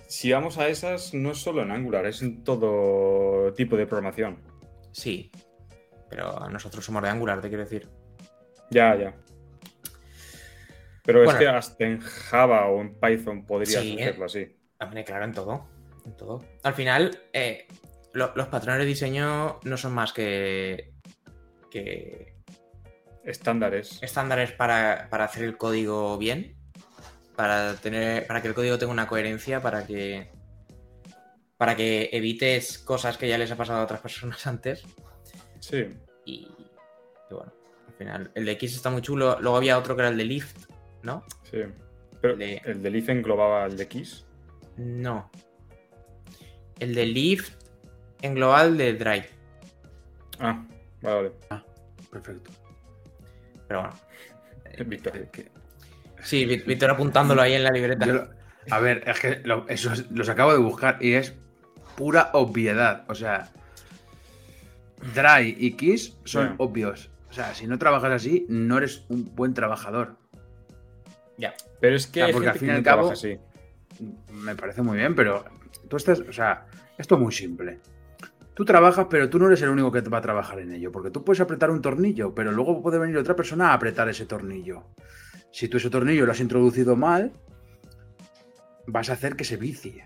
Si vamos a esas, no es solo en Angular, es en todo tipo de programación. Sí. Pero nosotros somos de Angular, te quiero decir. Ya, ya. Pero bueno, es que hasta en Java o en Python podrías sí, hacerlo así. Hombre, claro, en todo. En todo. Al final, eh, lo, los patrones de diseño no son más que. que estándares. Estándares para, para, hacer el código bien. Para, tener, para que el código tenga una coherencia, para que. Para que evites cosas que ya les ha pasado a otras personas [laughs] antes. Sí. Y, y bueno, al final. El de X está muy chulo. Luego había otro que era el de Lift, ¿no? Sí. Pero el de, ¿el de Lift englobaba el de X? No. El de Lift en global de Drive. Ah, vale. Ah, perfecto. Pero bueno. [laughs] Víctor. Que... Sí, Víctor apuntándolo ahí en la libreta. Yo, a ver, es que lo, eso los acabo de buscar y es pura obviedad. O sea, Dry y Kiss son Yeah. obvios. O sea, si no trabajas así, no eres un buen trabajador. Ya. Pero es que O sea, porque al fin que y al cabo- así. Me parece muy bien, pero tú estás, o sea, esto es muy simple. Tú trabajas, pero tú no eres el único que va a trabajar en ello, porque tú puedes apretar un tornillo, pero luego puede venir otra persona a apretar ese tornillo. Si tú ese tornillo lo has introducido mal, vas a hacer que se vicie.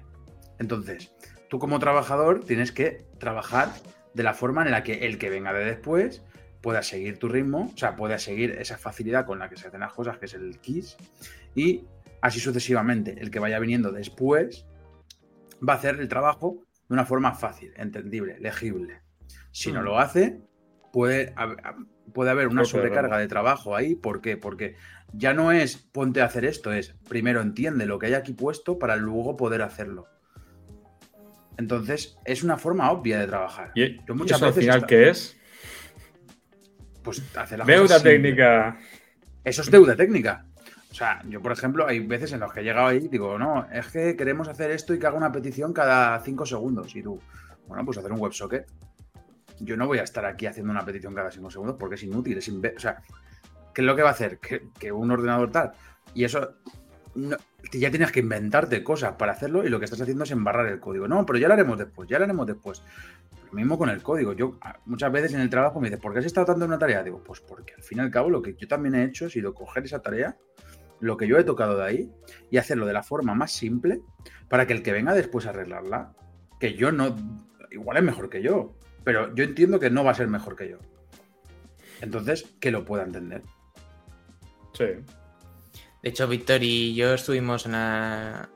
Entonces, tú como trabajador tienes que trabajar de la forma en la que el que venga de después pueda seguir tu ritmo, o sea, pueda seguir esa facilidad con la que se hacen las cosas, que es el KISS, y así sucesivamente. El que vaya viniendo después va a hacer el trabajo de una forma fácil, entendible, legible. Si no Mm. lo hace, puede, puede haber una sobrecarga de trabajo ahí. ¿Por qué? Porque ya no es ponte a hacer esto, es primero entiende lo que hay aquí puesto para luego poder hacerlo. Entonces, es una forma obvia de trabajar. ¿Y Yo muchas eso al veces final está- qué es? Pues hacer las Deuda simple. técnica. Eso es deuda técnica. O sea, yo, por ejemplo, hay veces en las que he llegado ahí y digo, no, es que queremos hacer esto y que haga una petición cada cinco segundos. Y tú, bueno, pues hacer un WebSocket. Yo no voy a estar aquí haciendo una petición cada cinco segundos porque es inútil, es O sea, ¿qué es lo que va a hacer? Que, un ordenador tal. Y eso, no- ya tienes que inventarte cosas para hacerlo y lo que estás haciendo es embarrar el código. No, pero ya lo haremos después, ya lo haremos después. Lo mismo con el código. Yo a- muchas veces en el trabajo me dices, ¿por qué has estado tanto en una tarea? Digo, pues porque al fin y al cabo lo que yo también he hecho ha sido coger esa tarea, lo que yo he tocado de ahí, y hacerlo de la forma más simple para que el que venga después a arreglarla, que yo no, igual es mejor que yo, pero yo entiendo que no va a ser mejor que yo. Entonces, que lo pueda entender. Sí. De hecho, Víctor y yo estuvimos en la,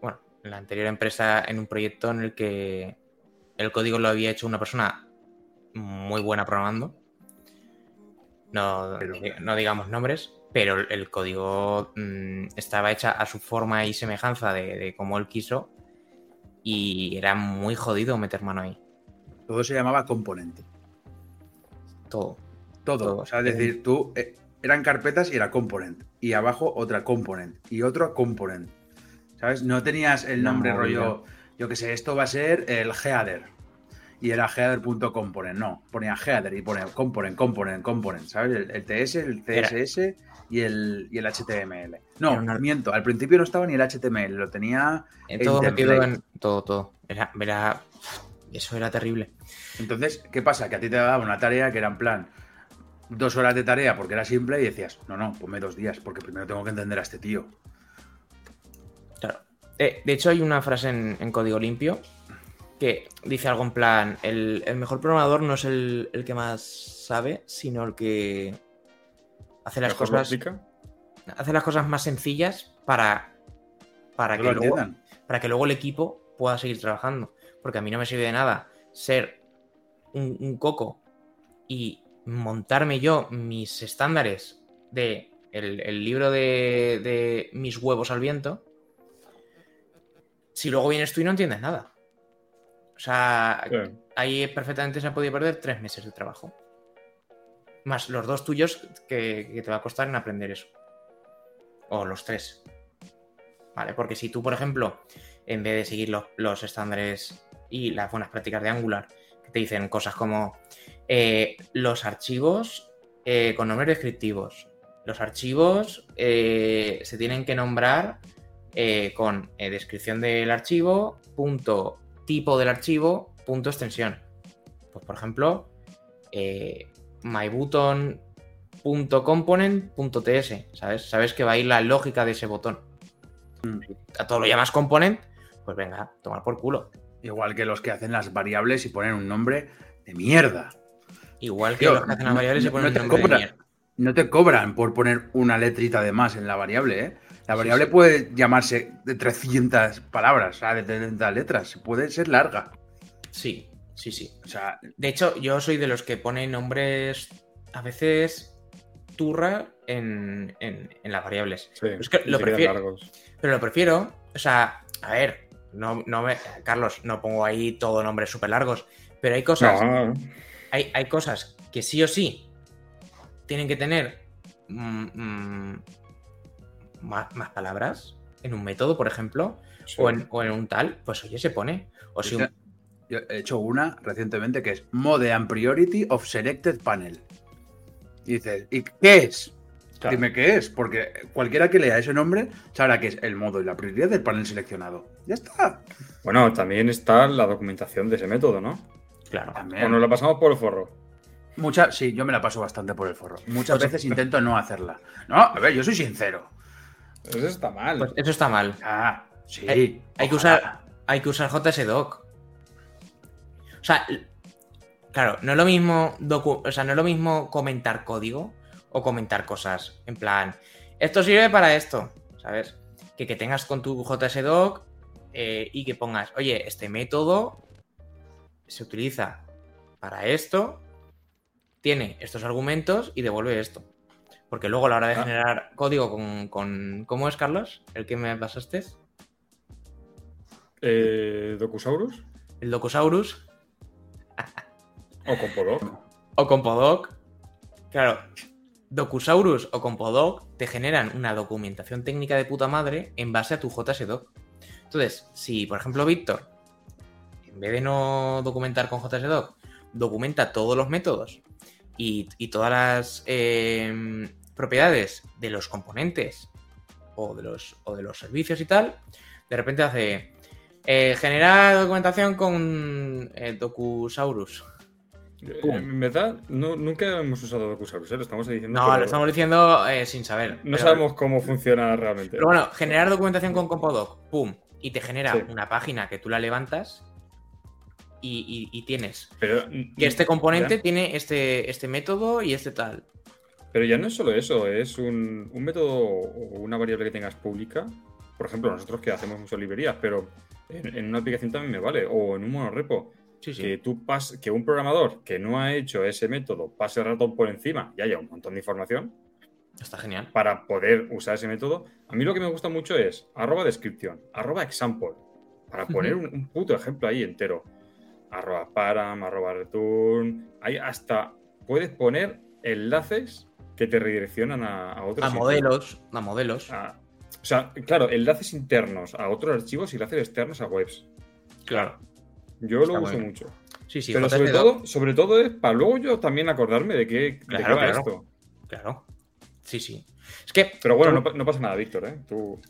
bueno, en la anterior empresa en un proyecto en el que el código lo había hecho una persona muy buena programando. No, Pero- no digamos nombres, pero el- el código mm, estaba hecha a su forma y semejanza de, de como él quiso y era muy jodido meter mano ahí. Todo se llamaba componente. Todo. Todo. Todo. O sea, es decir, tú eh, eran carpetas y era component. Y abajo otra component. Y otro component. ¿Sabes? No tenías el nombre rollo. Yo que sé, esto va a ser el header. Y era header.component. No, ponía header y pone component, component, component. ¿Sabes? El, el TS, el Era- CSS y el, y el HTML. No, una- miento. Al principio no estaba ni el HTML. Lo tenía. En todo metido en todo, todo. Era, era- eso era terrible. Entonces, ¿qué pasa? Que a ti te daba una tarea que era en plan dos horas de tarea porque era simple y decías, no, no, ponme dos días porque primero tengo que entender a este tío. Claro. Eh, de hecho, hay una frase en, en código limpio que dice algo en plan: el, el mejor programador no es el, el que más sabe, sino el que hace las Mejor cosas. Hace las cosas más sencillas para. Para ¿No que, luego, para que luego el equipo pueda seguir trabajando. Porque a mí no me sirve de nada ser un, un coco y montarme yo mis estándares de el, el libro de, de mis huevos al viento si luego vienes tú y no entiendes nada. O sea, Sí. ahí perfectamente se ha podido perder tres meses de trabajo. Más los dos tuyos que, que te va a costar en aprender eso. O los tres. ¿Vale? Porque si tú, por ejemplo, en vez de seguir los, los estándares y las buenas prácticas de Angular, que te dicen cosas como eh, los archivos eh, con nombres descriptivos, los archivos eh, se tienen que nombrar con descripción del archivo, punto tipo del archivo, punto extensión. Pues por ejemplo, mybutton.component.ts, ¿sabes? Sabes que va a ir la lógica de ese botón. Mm. A todo lo llamas component, pues venga, tomar por culo. Igual que los que hacen las variables y ponen un nombre de mierda. Igual que Tío, los que hacen las no- variables y no- ponen no un nombre de mierda. No te cobran por poner una letrita de más en la variable, ¿eh? La variable puede llamarse de 300 palabras, o sea, de 300 letras, puede ser larga. Sí, sí, sí. O sea, De hecho, yo soy de los que pone nombres a veces turra en, en- en las variables. Sí, Es que y lo prefiero. largos. Pero lo prefiero, o sea, a ver, no, no me. Carlos, no pongo ahí todo nombres súper largos, pero hay cosas, No, hay, hay cosas que sí o sí tienen que tener mm, mm, más, más palabras en un método, por ejemplo, Sí. o, en, o en un tal, pues oye, se pone. O si un- yo he hecho una recientemente que es Mode and Priority of Selected Panel. Y dices, ¿y qué es? Claro. Dime qué es, porque cualquiera que lea ese nombre sabrá que es el modo y la prioridad del panel seleccionado. Ya está. Bueno, también está la documentación de ese método, ¿no? Claro. O nos la pasamos por el forro. Muchas, sí, yo me la paso bastante por el forro. Muchas Pues- veces intento no hacerla. No, a ver, yo soy sincero. Eso está mal. Pues eso está mal. Ah, sí. Hay- hay que usar- Hay que usar JSDoc. O sea, claro, no es lo mismo docu- o sea, no es lo mismo comentar código o comentar cosas. En plan, esto sirve para esto, ¿sabes? Que, que tengas con tu JSDoc eh, y que pongas, oye, este método se utiliza para esto. tiene estos argumentos y devuelve esto. Porque luego a la hora de Ah. generar código con, con- ¿Cómo es, Carlos? El que me pasaste. Eh, ¿Docusaurus? El Docosaurus [laughs] ¿O Compodoc? o Compodoc. Claro, Docusaurus o Compodoc te generan una documentación técnica de puta madre en base a tu JSDoc. Entonces, si por ejemplo Víctor, en vez de no documentar con JSDoc, documenta todos los métodos y, y todas las eh, propiedades de los componentes o de los, o de los servicios y tal, de repente hace eh, generar documentación con eh, Docusaurus. Eh, Pum. En verdad, no, nunca hemos usado Docusaurus, ¿eh? lo estamos diciendo. No, pero lo estamos diciendo eh, sin saber. No pero- sabemos cómo funciona realmente. Pero bueno, generar documentación con Compodoc, pum, y te genera Sí. una página que tú la levantas y, y- y tienes Pero, que este componente ya- tiene este, este método y este tal. pero ya no es solo eso, es un, un método o una variable que tengas pública. Por ejemplo, nosotros que hacemos muchas librerías, pero en, en una aplicación también me vale, o en un monorepo. Sí, sí. Que tú pas, que un programador que no ha hecho ese método pase el ratón por encima y haya un montón de información Está genial. para poder usar ese método. A mí lo que me gusta mucho es arroba descripción, arroba example, para poner un, un puto ejemplo ahí entero. Arroba param, arroba return. Ahí hasta puedes poner enlaces que te redireccionan a, a otros A sitios. modelos, a modelos. A- o sea, claro, enlaces internos a otros archivos y enlaces externos a webs. Claro. Yo Está lo uso bien. mucho. Sí, sí, Pero sobre todo, sobre todo es para luego yo también acordarme de qué, de qué Claro, va claro. esto. Claro. Sí, sí. Es que Pero bueno, todo, no, pa- no pasa nada, Víctor, ¿eh? Tú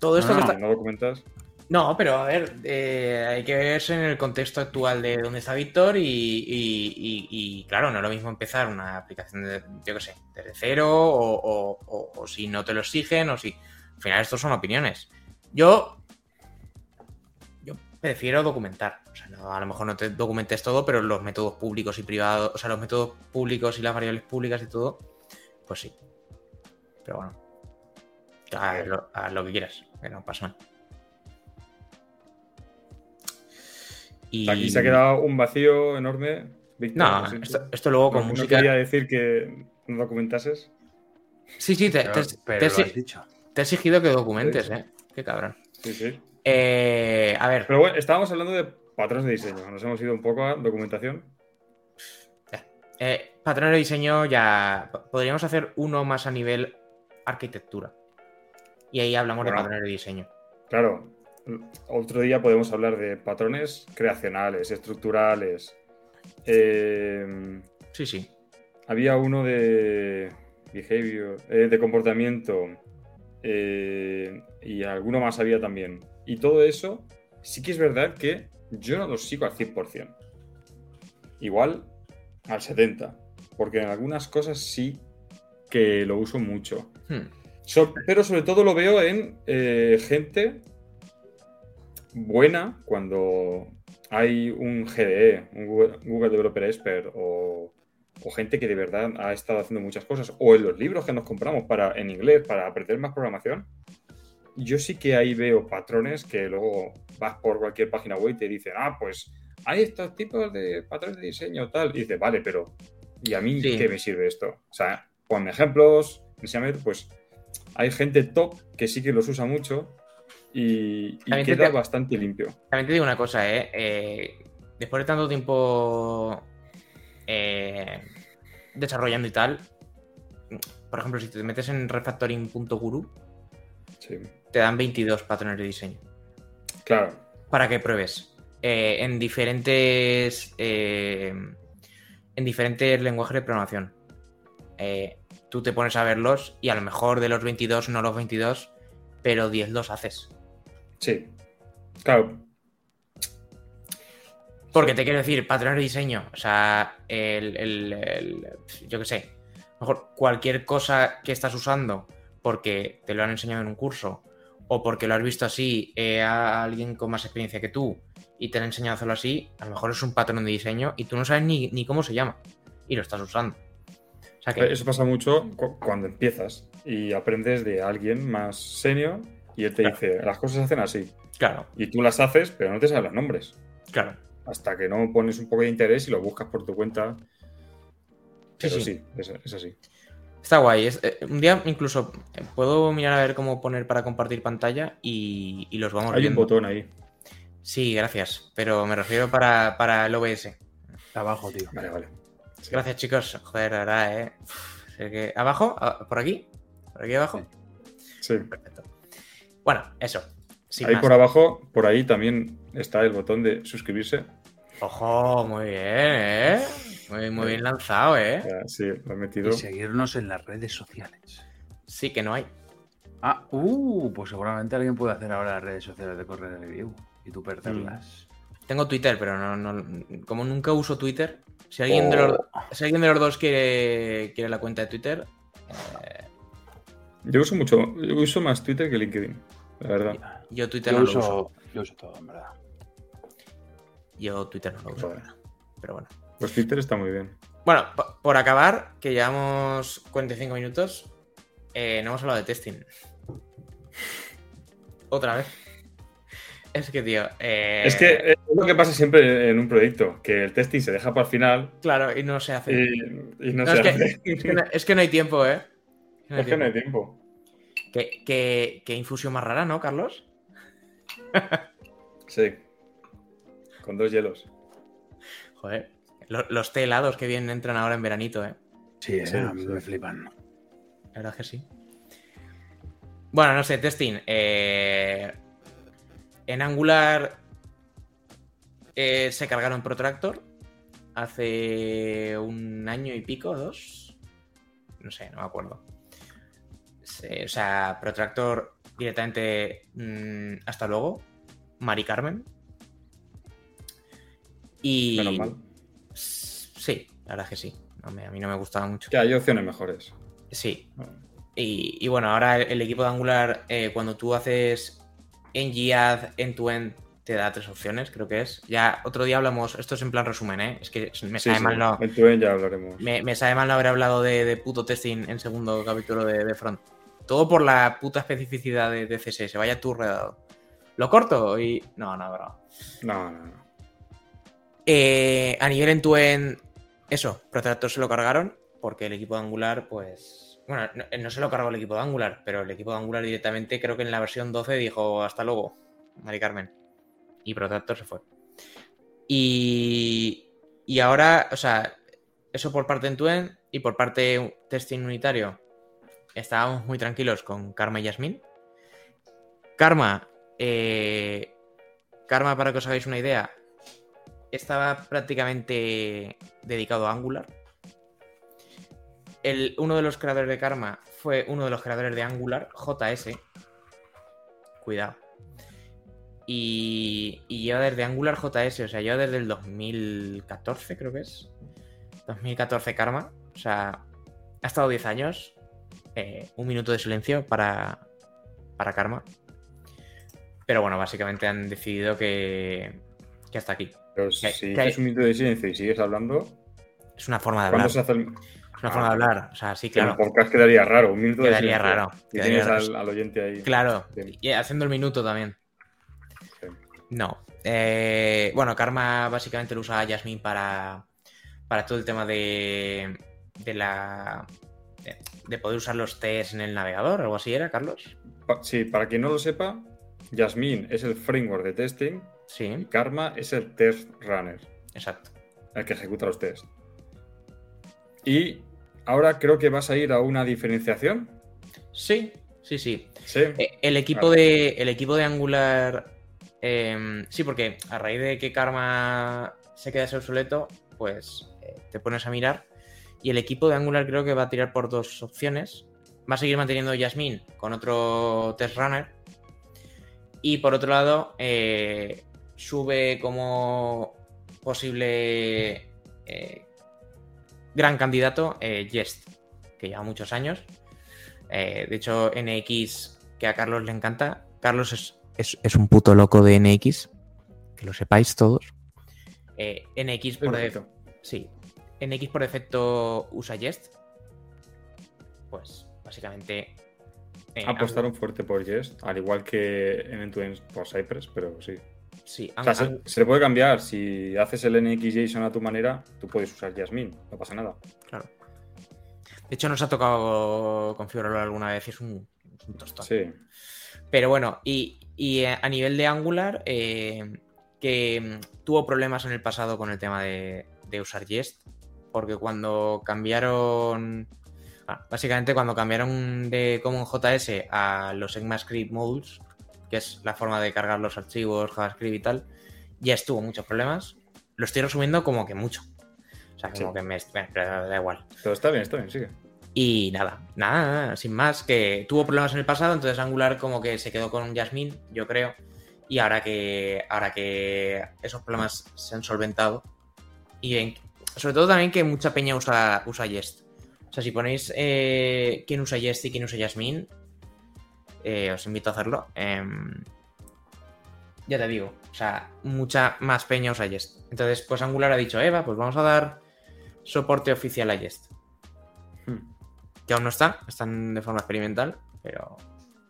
todo esto que ah, está. no documentas. No, pero a ver, eh, hay que verse en el contexto actual de dónde está Víctor y, y- y- y, claro, no es lo mismo empezar una aplicación de, yo qué sé, desde cero o, o- o- o si no te lo exigen o si... Al final estos son opiniones. Yo... Yo prefiero documentar. O sea, no, a lo mejor no te documentes todo, pero los métodos públicos y privados, o sea, los métodos públicos y las variables públicas y todo, pues sí. Pero bueno. Haz lo, haz lo que quieras, que no pasa nada. Y... Aquí se ha quedado un vacío enorme. Víctor, No, esto, esto luego con No- no música. quería decir que no documentases. Sí, sí, te, Pero, te- pero te he lo exi- has dicho. te he exigido que documentes, ¿eh? Qué cabrón. Sí, sí. Eh, a ver, Pero bueno, estábamos hablando de patrones de diseño. Nos hemos ido un poco a documentación. eh, patrones de diseño ya. Podríamos hacer uno más a nivel arquitectura. Y ahí hablamos de patrones de diseño. Claro, otro día podemos hablar de patrones creacionales, estructurales. Eh, Sí, sí. había uno de behavior, eh, de comportamiento. eh, y alguno más había también. Y todo eso, sí que es verdad que yo no lo sigo al 100%. Igual al 70%. Porque en algunas cosas sí que lo uso mucho. Hmm. So- pero sobre todo lo veo en eh, gente buena cuando hay un GDE, un Google, Google Developer Expert o, o gente que de verdad ha estado haciendo muchas cosas. O en los libros que nos compramos para, en inglés para aprender más programación. Yo sí que ahí veo patrones que luego vas por cualquier página web y te dicen, ah, pues hay estos tipos de patrones de diseño tal. Y dices, vale, pero ¿y a mí Sí. qué me sirve esto? O sea, ponme ejemplos, enséñame, pues hay gente top que sí que los usa mucho y, queda te- bastante limpio. También te digo una cosa, ¿eh? Eh, después de tanto tiempo eh, desarrollando y tal, por ejemplo, si te metes en refactoring.guru, Sí. te dan 22 patrones de diseño. Claro, para que pruebes eh, en diferentes en diferentes lenguajes de programación. Eh, tú te pones a verlos y a lo mejor de los 22 no los 22, pero 10 los haces. sí. Claro, Porque te quiero decir, patrones de diseño, o sea, el, el- el- yo qué sé, a lo mejor cualquier cosa que estás usando porque te lo han enseñado en un curso o porque lo has visto así eh, a alguien con más experiencia que tú y te han enseñado a hacerlo así, a lo mejor es un patrón de diseño y tú no sabes ni, ni cómo se llama y lo estás usando. O sea que, eso pasa mucho cu- cuando empiezas y aprendes de alguien más senior y él te Claro. dice, las cosas se hacen así. claro, Y tú las haces, pero no te sabes los nombres. claro. Hasta que no pones un poco de interés y lo buscas por tu cuenta. Pero sí. sí, es, es así. Está guay. es- eh, un día incluso eh, puedo mirar a ver cómo poner para compartir pantalla y, y los vamos Hay un botón ahí. Sí, gracias. Pero me refiero para, para el OBS. Abajo, tío. Vale, vale. Sí. Gracias, chicos. Joder, la verdad, eh. Uf, sé que- ¿Abajo? Ah, ¿Por aquí? ¿Por aquí abajo? Sí. Perfecto. Bueno, eso. Sin ahí más. por abajo, por ahí también está el botón de suscribirse. Ojo, muy bien, ¿eh? Muy, muy bien lanzado, ¿eh? Sí, lo he metido. Y seguirnos en las redes sociales. Sí, que no hay. Ah, uh, pues seguramente alguien puede hacer ahora las redes sociales de Correr Review y tú perderlas. Tengo Twitter, pero no, no- como nunca uso Twitter, si alguien, de, los, si alguien de los dos quiere, quiere la cuenta de Twitter, eh, Yo uso mucho, yo uso más Twitter que LinkedIn, la verdad. yo Twitter Yo no lo uso. yo uso todo, en verdad. Yo Twitter no lo uso. Pero bueno. Pues Twitter está muy bien. Bueno, po- por acabar, que llevamos 45 minutos, eh, no hemos hablado de testing. [laughs] Otra vez. Es que, tío. eh, Es que es lo que pasa siempre en un proyecto, que el testing se deja para el final Claro, y no se hace. y, y no, No, se es, que, hace. [laughs] es que no, es que no hay tiempo, ¿eh? No hay Es que no hay tiempo. ¿Qué, qué- qué infusión más rara, ¿no, Carlos? [laughs] Sí. Con dos hielos. Joder. lo- los té helados que vienen entran ahora en veranito, ¿eh? Sí, eh, Sí, a mí sí. me flipan. La verdad es que sí. Bueno, no sé, testing. eh, en Angular eh, se cargaron Protractor hace un año y pico, dos. No sé, no me acuerdo. Se- o sea, Protractor directamente mm, hasta luego. Mari Carmen. Y. Menos mal. Sí, la verdad es que sí. A mí no me gustaba mucho. Que hay opciones mejores. Sí, y, y bueno, ahora el, el equipo de Angular, eh, cuando tú haces ng-add end-to-end, te da tres opciones, creo que es. Ya otro día hablamos, esto es en plan resumen, ¿eh? Es que me sabe sí. mal no, En tu end ya hablaremos. me, me sabe mal no haber hablado de, de puto testing en segundo capítulo de, de Front. Todo por la puta especificidad de, de CSS, vaya tú redado. Lo corto y... No, no, bro. No, no, no. Eh, a nivel end-to-end, eso, Protractor se lo cargaron porque el equipo de Angular, pues. Bueno, no, no se lo cargó el equipo de Angular, pero el equipo de Angular directamente, creo que en la versión 12 dijo hasta luego, Mari Carmen. Y Protractor se fue. Y. Y ahora, o sea, eso por parte end-to-end y por parte testing unitario, estábamos muy tranquilos con Karma y Yasmin. Karma, eh, Karma, para que os hagáis una idea, estaba prácticamente dedicado a Angular. El, uno de los creadores de Karma fue uno de los creadores de Angular, JS. Cuidado. Y, y lleva desde Angular JS, o sea, lleva desde el 2014, creo que es. 2014 Karma. O sea, ha estado 10 años. Eh, un minuto de silencio para, para Karma. Pero bueno, básicamente han decidido que, que hasta aquí. Pero Que- si que hay- un minuto de silencio y sigues hablando, Es una forma de ¿cuándo hablar. se hace el, Una forma de hablar. O sea, sí, que el claro. podcast quedaría raro? Un minuto Quedaría de raro, Y quedaría tienes raro. al, al oyente ahí. Claro. Sí. Y haciendo el minuto también. Sí. No. Eh, bueno, Karma básicamente lo usa Jasmine para, para todo el tema de, de la. De, de poder usar los tests en el navegador, algo así era, Carlos. Pa- sí, para quien no lo sepa, Jasmine es el framework de testing y Sí, Karma es el test runner, exacto. el que ejecuta los tests. Y ahora creo que vas a ir a una diferenciación. Sí, sí, sí. Sí. Eh, El equipo, Vale. de, el equipo de Angular. eh, sí, porque a raíz de que Karma se quedase obsoleto, pues eh, te pones a mirar. Y el equipo de Angular creo que va a tirar por dos opciones. Va a seguir manteniendo Jasmine con otro test runner. Y por otro lado, eh, sube como posible eh, gran candidato eh, Jest, que lleva muchos años. Eh, de hecho, NX, que a Carlos le encanta. Carlos es, es- es un puto loco de NX. Que lo sepáis todos. Eh, NX por defecto. Sí. NX por defecto usa Jest. Pues básicamente. eh, Apostaron fuerte por Jest, al igual que en End-to-End por Cypress, pero sí. Sí, O sea, se, le puede cambiar. Si haces el NXJSON a tu manera, tú puedes usar Jasmine, no pasa nada. claro. De hecho, nos ha tocado configurarlo alguna vez es un, es un tostón. Sí. Pero bueno, y, y a nivel de Angular, eh, que mm, tuvo problemas en el pasado con el tema de, de usar Jest, porque cuando cambiaron, ah, básicamente cuando cambiaron de CommonJS a los ECMAScript modules, que es la forma de cargar los archivos, JavaScript y tal, ya estuvo muchos problemas. Lo estoy resumiendo como que mucho. O sea, como Sí. que me, da igual. Pero está bien, está bien, sigue. Y nada, nada, nada, sin más, que tuvo problemas en el pasado, entonces Angular como que se quedó con Jasmine, yo creo. Y ahora que, ahora que esos problemas se han solventado, y en- sobre todo también que mucha peña usa, usa Jest. O sea, si ponéis eh, quién usa Jest y quién usa Jasmine, eh, os invito a hacerlo. Em, ya te digo, o sea, mucha más peña usa Jest. Entonces, pues Angular ha dicho, Eva, pues vamos a dar soporte oficial a Jest Hmm. que aún no está, están de forma experimental, pero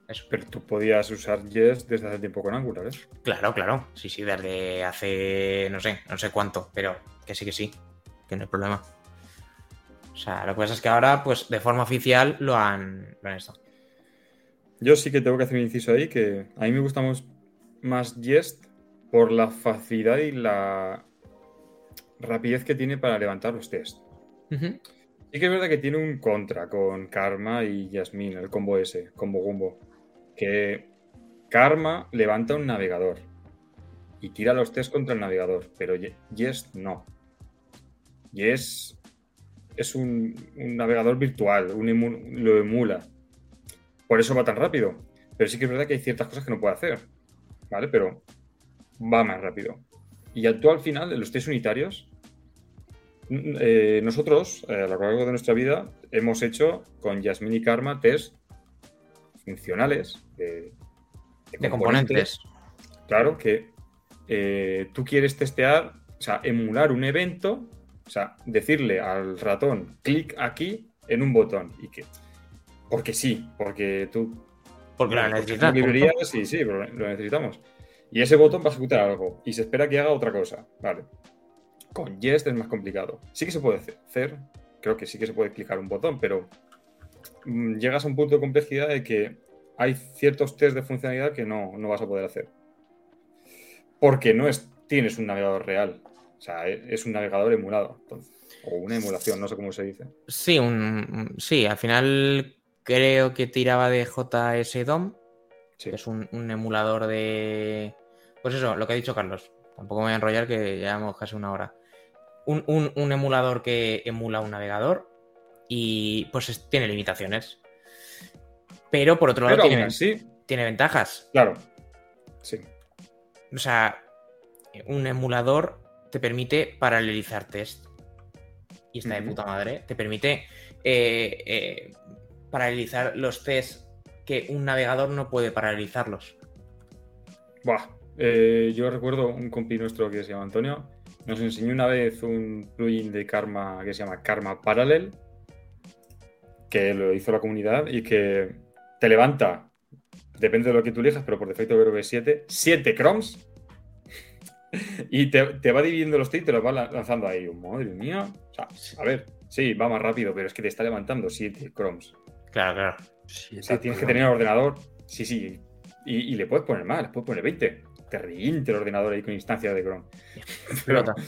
eso. Pero tú podías usar Jest desde hace tiempo con Angular, ¿eh? Claro, claro, sí, sí, desde hace no sé, no sé cuánto, pero que sí, que sí, que no hay problema. O sea, lo que pasa es que ahora, pues de forma oficial lo han, lo han esto. Yo sí que tengo que hacer un inciso ahí que a mí me gusta más, más Jest por la facilidad y la rapidez que tiene para levantar los tests. Ujú. Sí que es verdad que tiene un contra con Karma y Yasmin, el combo ese, combo gumbo. Que Karma levanta un navegador y tira los tests contra el navegador, pero Jest no. Jest es un, un navegador virtual, un emu- lo emula. Por eso va tan rápido. Pero sí que es verdad que hay ciertas cosas que no puede hacer. ¿Vale? Pero va más rápido. Y tú al final, en los test unitarios, n- eh, nosotros, eh, a lo largo de nuestra vida, hemos hecho con Yasmin y Karma test funcionales de, De componentes. Claro, que eh, tú quieres testear, o sea, emular un evento, o sea, decirle al ratón, clic aquí en un botón. Y que. Porque sí, porque tú Porque lo necesitas. porque librerías, sí, sí, pero lo necesitamos. Y ese botón va a ejecutar algo y se espera que haga otra cosa. Vale. Con Jest es más complicado. Sí que se puede hacer, creo que sí que se puede clicar un botón, pero mm, llegas a un punto de complejidad de que hay ciertos test de funcionalidad que no, no vas a poder hacer. Porque no es, tienes un navegador real. O sea, e- es un navegador emulado. entonces, o una emulación, no sé cómo se dice. Sí, un- sí, al final creo que tiraba de JS DOM, Sí. que es un, un emulador de. Pues eso, lo que ha dicho Carlos. Tampoco me voy a enrollar que llevamos casi una hora. Un, un- un emulador que emula un navegador y pues es- tiene limitaciones. Pero por otro lado tiene, así, tiene ventajas. claro. Sí. O sea, un emulador te permite paralelizar test. Y está de puta madre. Te permite eh, eh, paralelizar los tests que un navegador no puede paralelizarlos. Buah, eh, yo recuerdo un compi nuestro que se llama Antonio, nos enseñó una vez un plugin de Karma que se llama Karma Parallel, que lo hizo la comunidad y que te levanta, depende de lo que tú elijas, pero por defecto creo que es 7, 7 crumbs y te, va dividiendo los tweets y te los va la- lanzando ahí. Madre mía. O sea, a ver, sí, va más rápido, pero es que te está levantando 7 crumbs. Claro, claro. O sea, tienes que tener el ordenador. Sí, sí. Y, y le puedes poner más, le puedes poner 20. Te reviente el ordenador ahí con instancias de Chrome. Pero- Explota. [laughs]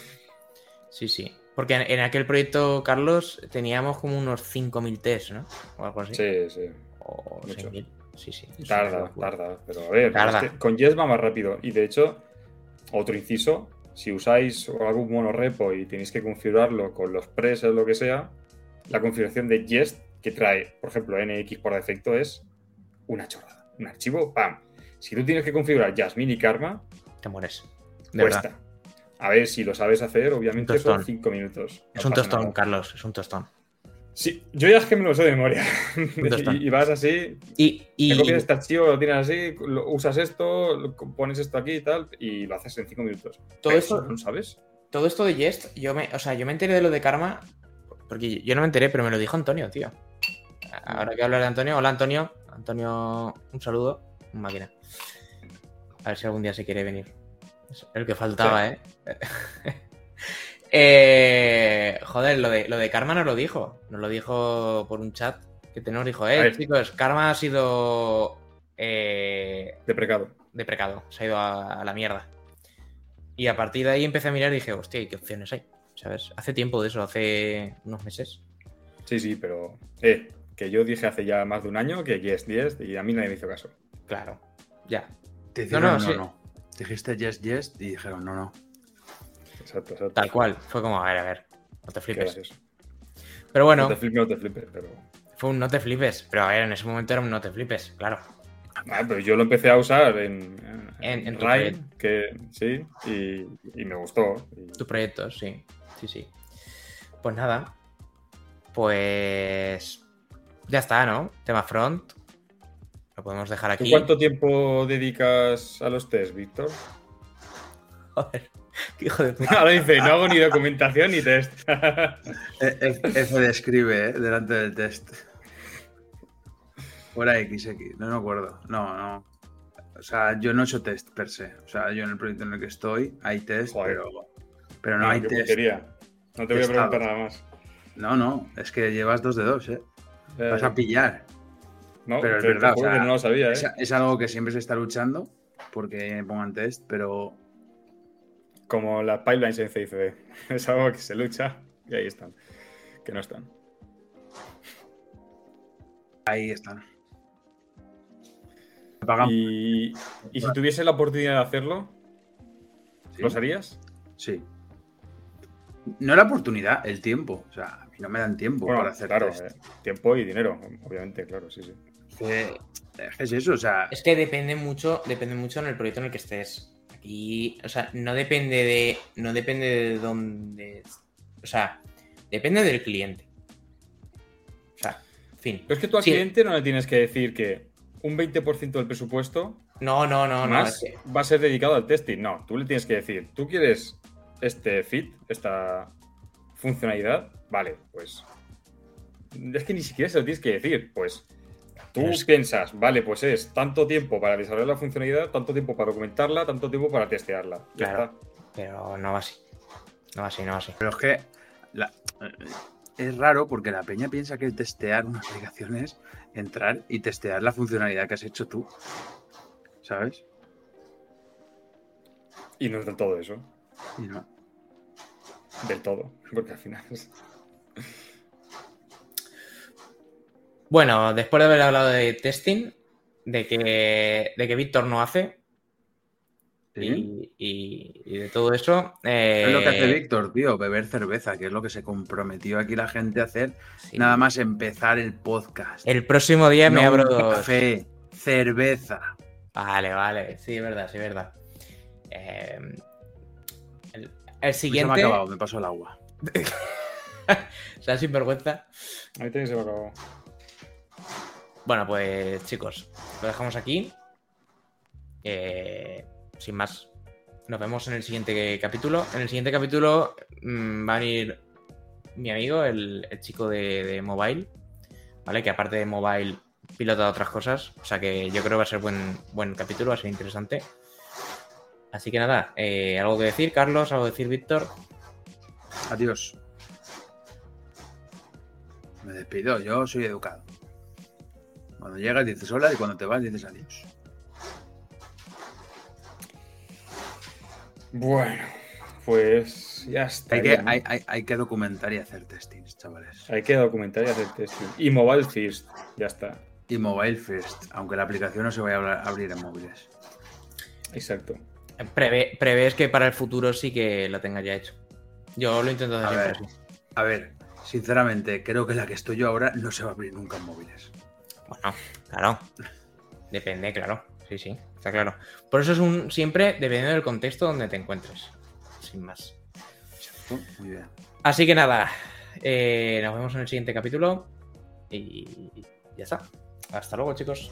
Sí, sí. Porque en, en aquel proyecto, Carlos, teníamos como unos 5.000 tests, ¿no? O algo así. sí, sí. O mucho. 6.000. Sí, sí. Tarda, tarda. Pero a ver, Tarda. es que con Jest va más rápido. Y de hecho, otro inciso, si usáis algún monorepo y tenéis que configurarlo con los presets o lo que sea, la configuración de Jest que trae, por ejemplo, NX por defecto es una chorrada. Un archivo, ¡pam! Si tú tienes que configurar Jasmine y Karma, Te mueres. De verdad. cuesta. A ver, si lo sabes hacer, obviamente Un son 5 minutos. Es No un tostón, nada. Carlos. Es un tostón. Sí, yo ya es que me lo sé de memoria. [laughs] y, y vas así, Y, y- te copias este archivo, lo tienes así, lo- usas esto, lo- pones esto aquí y tal, y lo haces en 5 minutos. Todo Pero esto- no sabes. todo esto de Jest, yo me, o sea, yo me enteré de lo de Karma, porque yo no me enteré, pero me lo dijo Antonio, tío. Ahora que hablar de Antonio, hola Antonio. Antonio, un saludo, un máquina. A ver si algún día se quiere venir. Es el que faltaba, ¿eh? [laughs] Eh, joder, lo de, lo de Karma nos lo dijo. Nos lo dijo por un chat que tenemos. Dijo, eh, chicos, Karma ha sido eh, Deprecado. deprecado. Se ha ido a, a la mierda. Y a partir de ahí empecé a mirar y dije, hostia, ¿y ¿qué opciones hay? ¿Sabes? Hace tiempo de eso, hace unos meses. Sí, sí, pero. Eh, que yo dije hace ya más de un año que yes, yes, y a mí nadie me hizo caso. Claro, ya. Te No, dijeron no, no, no, sí. no. Dijiste yes, yes y dijeron no, no. Exacto, exacto. Tal cual. Fue como, a ver, a ver, no te flipes. Pero bueno, No te flipes, no te flipes, pero. fue un no te flipes. Pero a ver, en ese momento era un no te flipes, claro. Ah, pero yo lo empecé a usar en, En- en que sí, y, y me gustó. Y- Tu proyecto, sí. Sí, sí. Pues nada. Pues. Ya está, ¿no? Tema front. Lo podemos dejar ¿Tú aquí. cuánto tiempo dedicas a los test, Víctor? Joder, qué hijo de puta. Ahora dice, no hago ni documentación ni test. [laughs] F, F de escribe, ¿eh? Delante del test. Fuera XX, no me acuerdo. No, no. O sea, yo no he hecho test per se. O sea, yo en el proyecto en el que estoy hay test, Joder. pero, pero no hay test. No te voy a preguntar nada más. No, no, es que llevas dos de dos, ¿eh? Eh, Vas a pillar. no, pero es verdad, o sea, no lo sabía, ¿eh? Es, es algo que siempre se está luchando porque pongan test, pero Como las pipelines [laughs] en CICD. Es algo que se lucha y ahí están. Que no están. ahí están. Y, y si tuviese la oportunidad de hacerlo, ¿sí? ¿lo harías? Sí. No la oportunidad, el tiempo. O sea, no me dan tiempo Bueno, para hacer claro, eh, tiempo y dinero, obviamente, claro, sí, sí. Que- es eso, o sea, Es que depende mucho, depende mucho en el proyecto en el que estés. Aquí, o sea, no depende de. No depende de dónde. O sea, depende del cliente. O sea, fin. Pero es que tú al Sí. cliente no le tienes que decir que un 20% del presupuesto No, no, no, no. más es que- va a ser dedicado al testing. No, tú le tienes que decir, ¿tú quieres este fit, esta funcionalidad? Vale, pues. Es que ni siquiera se lo tienes que decir. Pues tú es- piensas, vale, pues es tanto tiempo para desarrollar la funcionalidad, tanto tiempo para documentarla, tanto tiempo para testearla. Ya Claro. está. Pero no va así. No va así, no va así. pero es que la- es raro porque la peña piensa que testear una aplicación es entrar y testear la funcionalidad que has hecho tú. ¿Sabes? Y no es del todo eso. Y no. Del todo. [laughs] Porque al final es- Bueno, después de haber hablado de testing, de que, de que Víctor no hace ¿Sí? y, y- y de todo eso. eh, Es lo que hace Víctor, tío, beber cerveza, que es lo que se comprometió aquí la gente a hacer. sí. Nada más empezar el podcast. El próximo día me abro dos. Café, cerveza. Vale, vale. Sí, es verdad, sí, es verdad. Eh, el, el Se me ha siguiente. acabado, me paso el agua. [laughs] o sea, sinvergüenza. A mí también se me acabó. Bueno, pues chicos, lo dejamos aquí. Eh, sin más, nos vemos en el siguiente capítulo. En el siguiente capítulo mm, va a venir mi amigo, el, chico de, de mobile, ¿vale? Que aparte de mobile pilota otras cosas. O sea que yo creo que va a ser buen, buen capítulo, va a ser interesante. Así que nada, eh, ¿algo que decir, Carlos? ¿Algo que decir, Víctor? Adiós. Me despido, yo soy educado. Cuando llegas dices hola y cuando te vas dices adiós. Bueno, pues ya está. Hay que, hay, hay- hay que documentar y hacer testings, chavales. Hay que documentar y hacer testing. Y mobile first, ya está. Y mobile first, aunque la aplicación no se vaya a abrir en móviles. Exacto. Prevé- prevés que para el futuro sí que lo tenga ya hecho. Yo lo intento hacer A ver. siempre así. A ver, sinceramente, creo que la que estoy yo ahora no se va a abrir nunca en móviles. Bueno, claro. Depende, claro. Sí, sí, está claro. Por eso es un siempre dependiendo del contexto donde te encuentres. Sin más. Muy bien. Así que nada. eh, nos vemos en el siguiente capítulo. Y ya está. Hasta luego, chicos.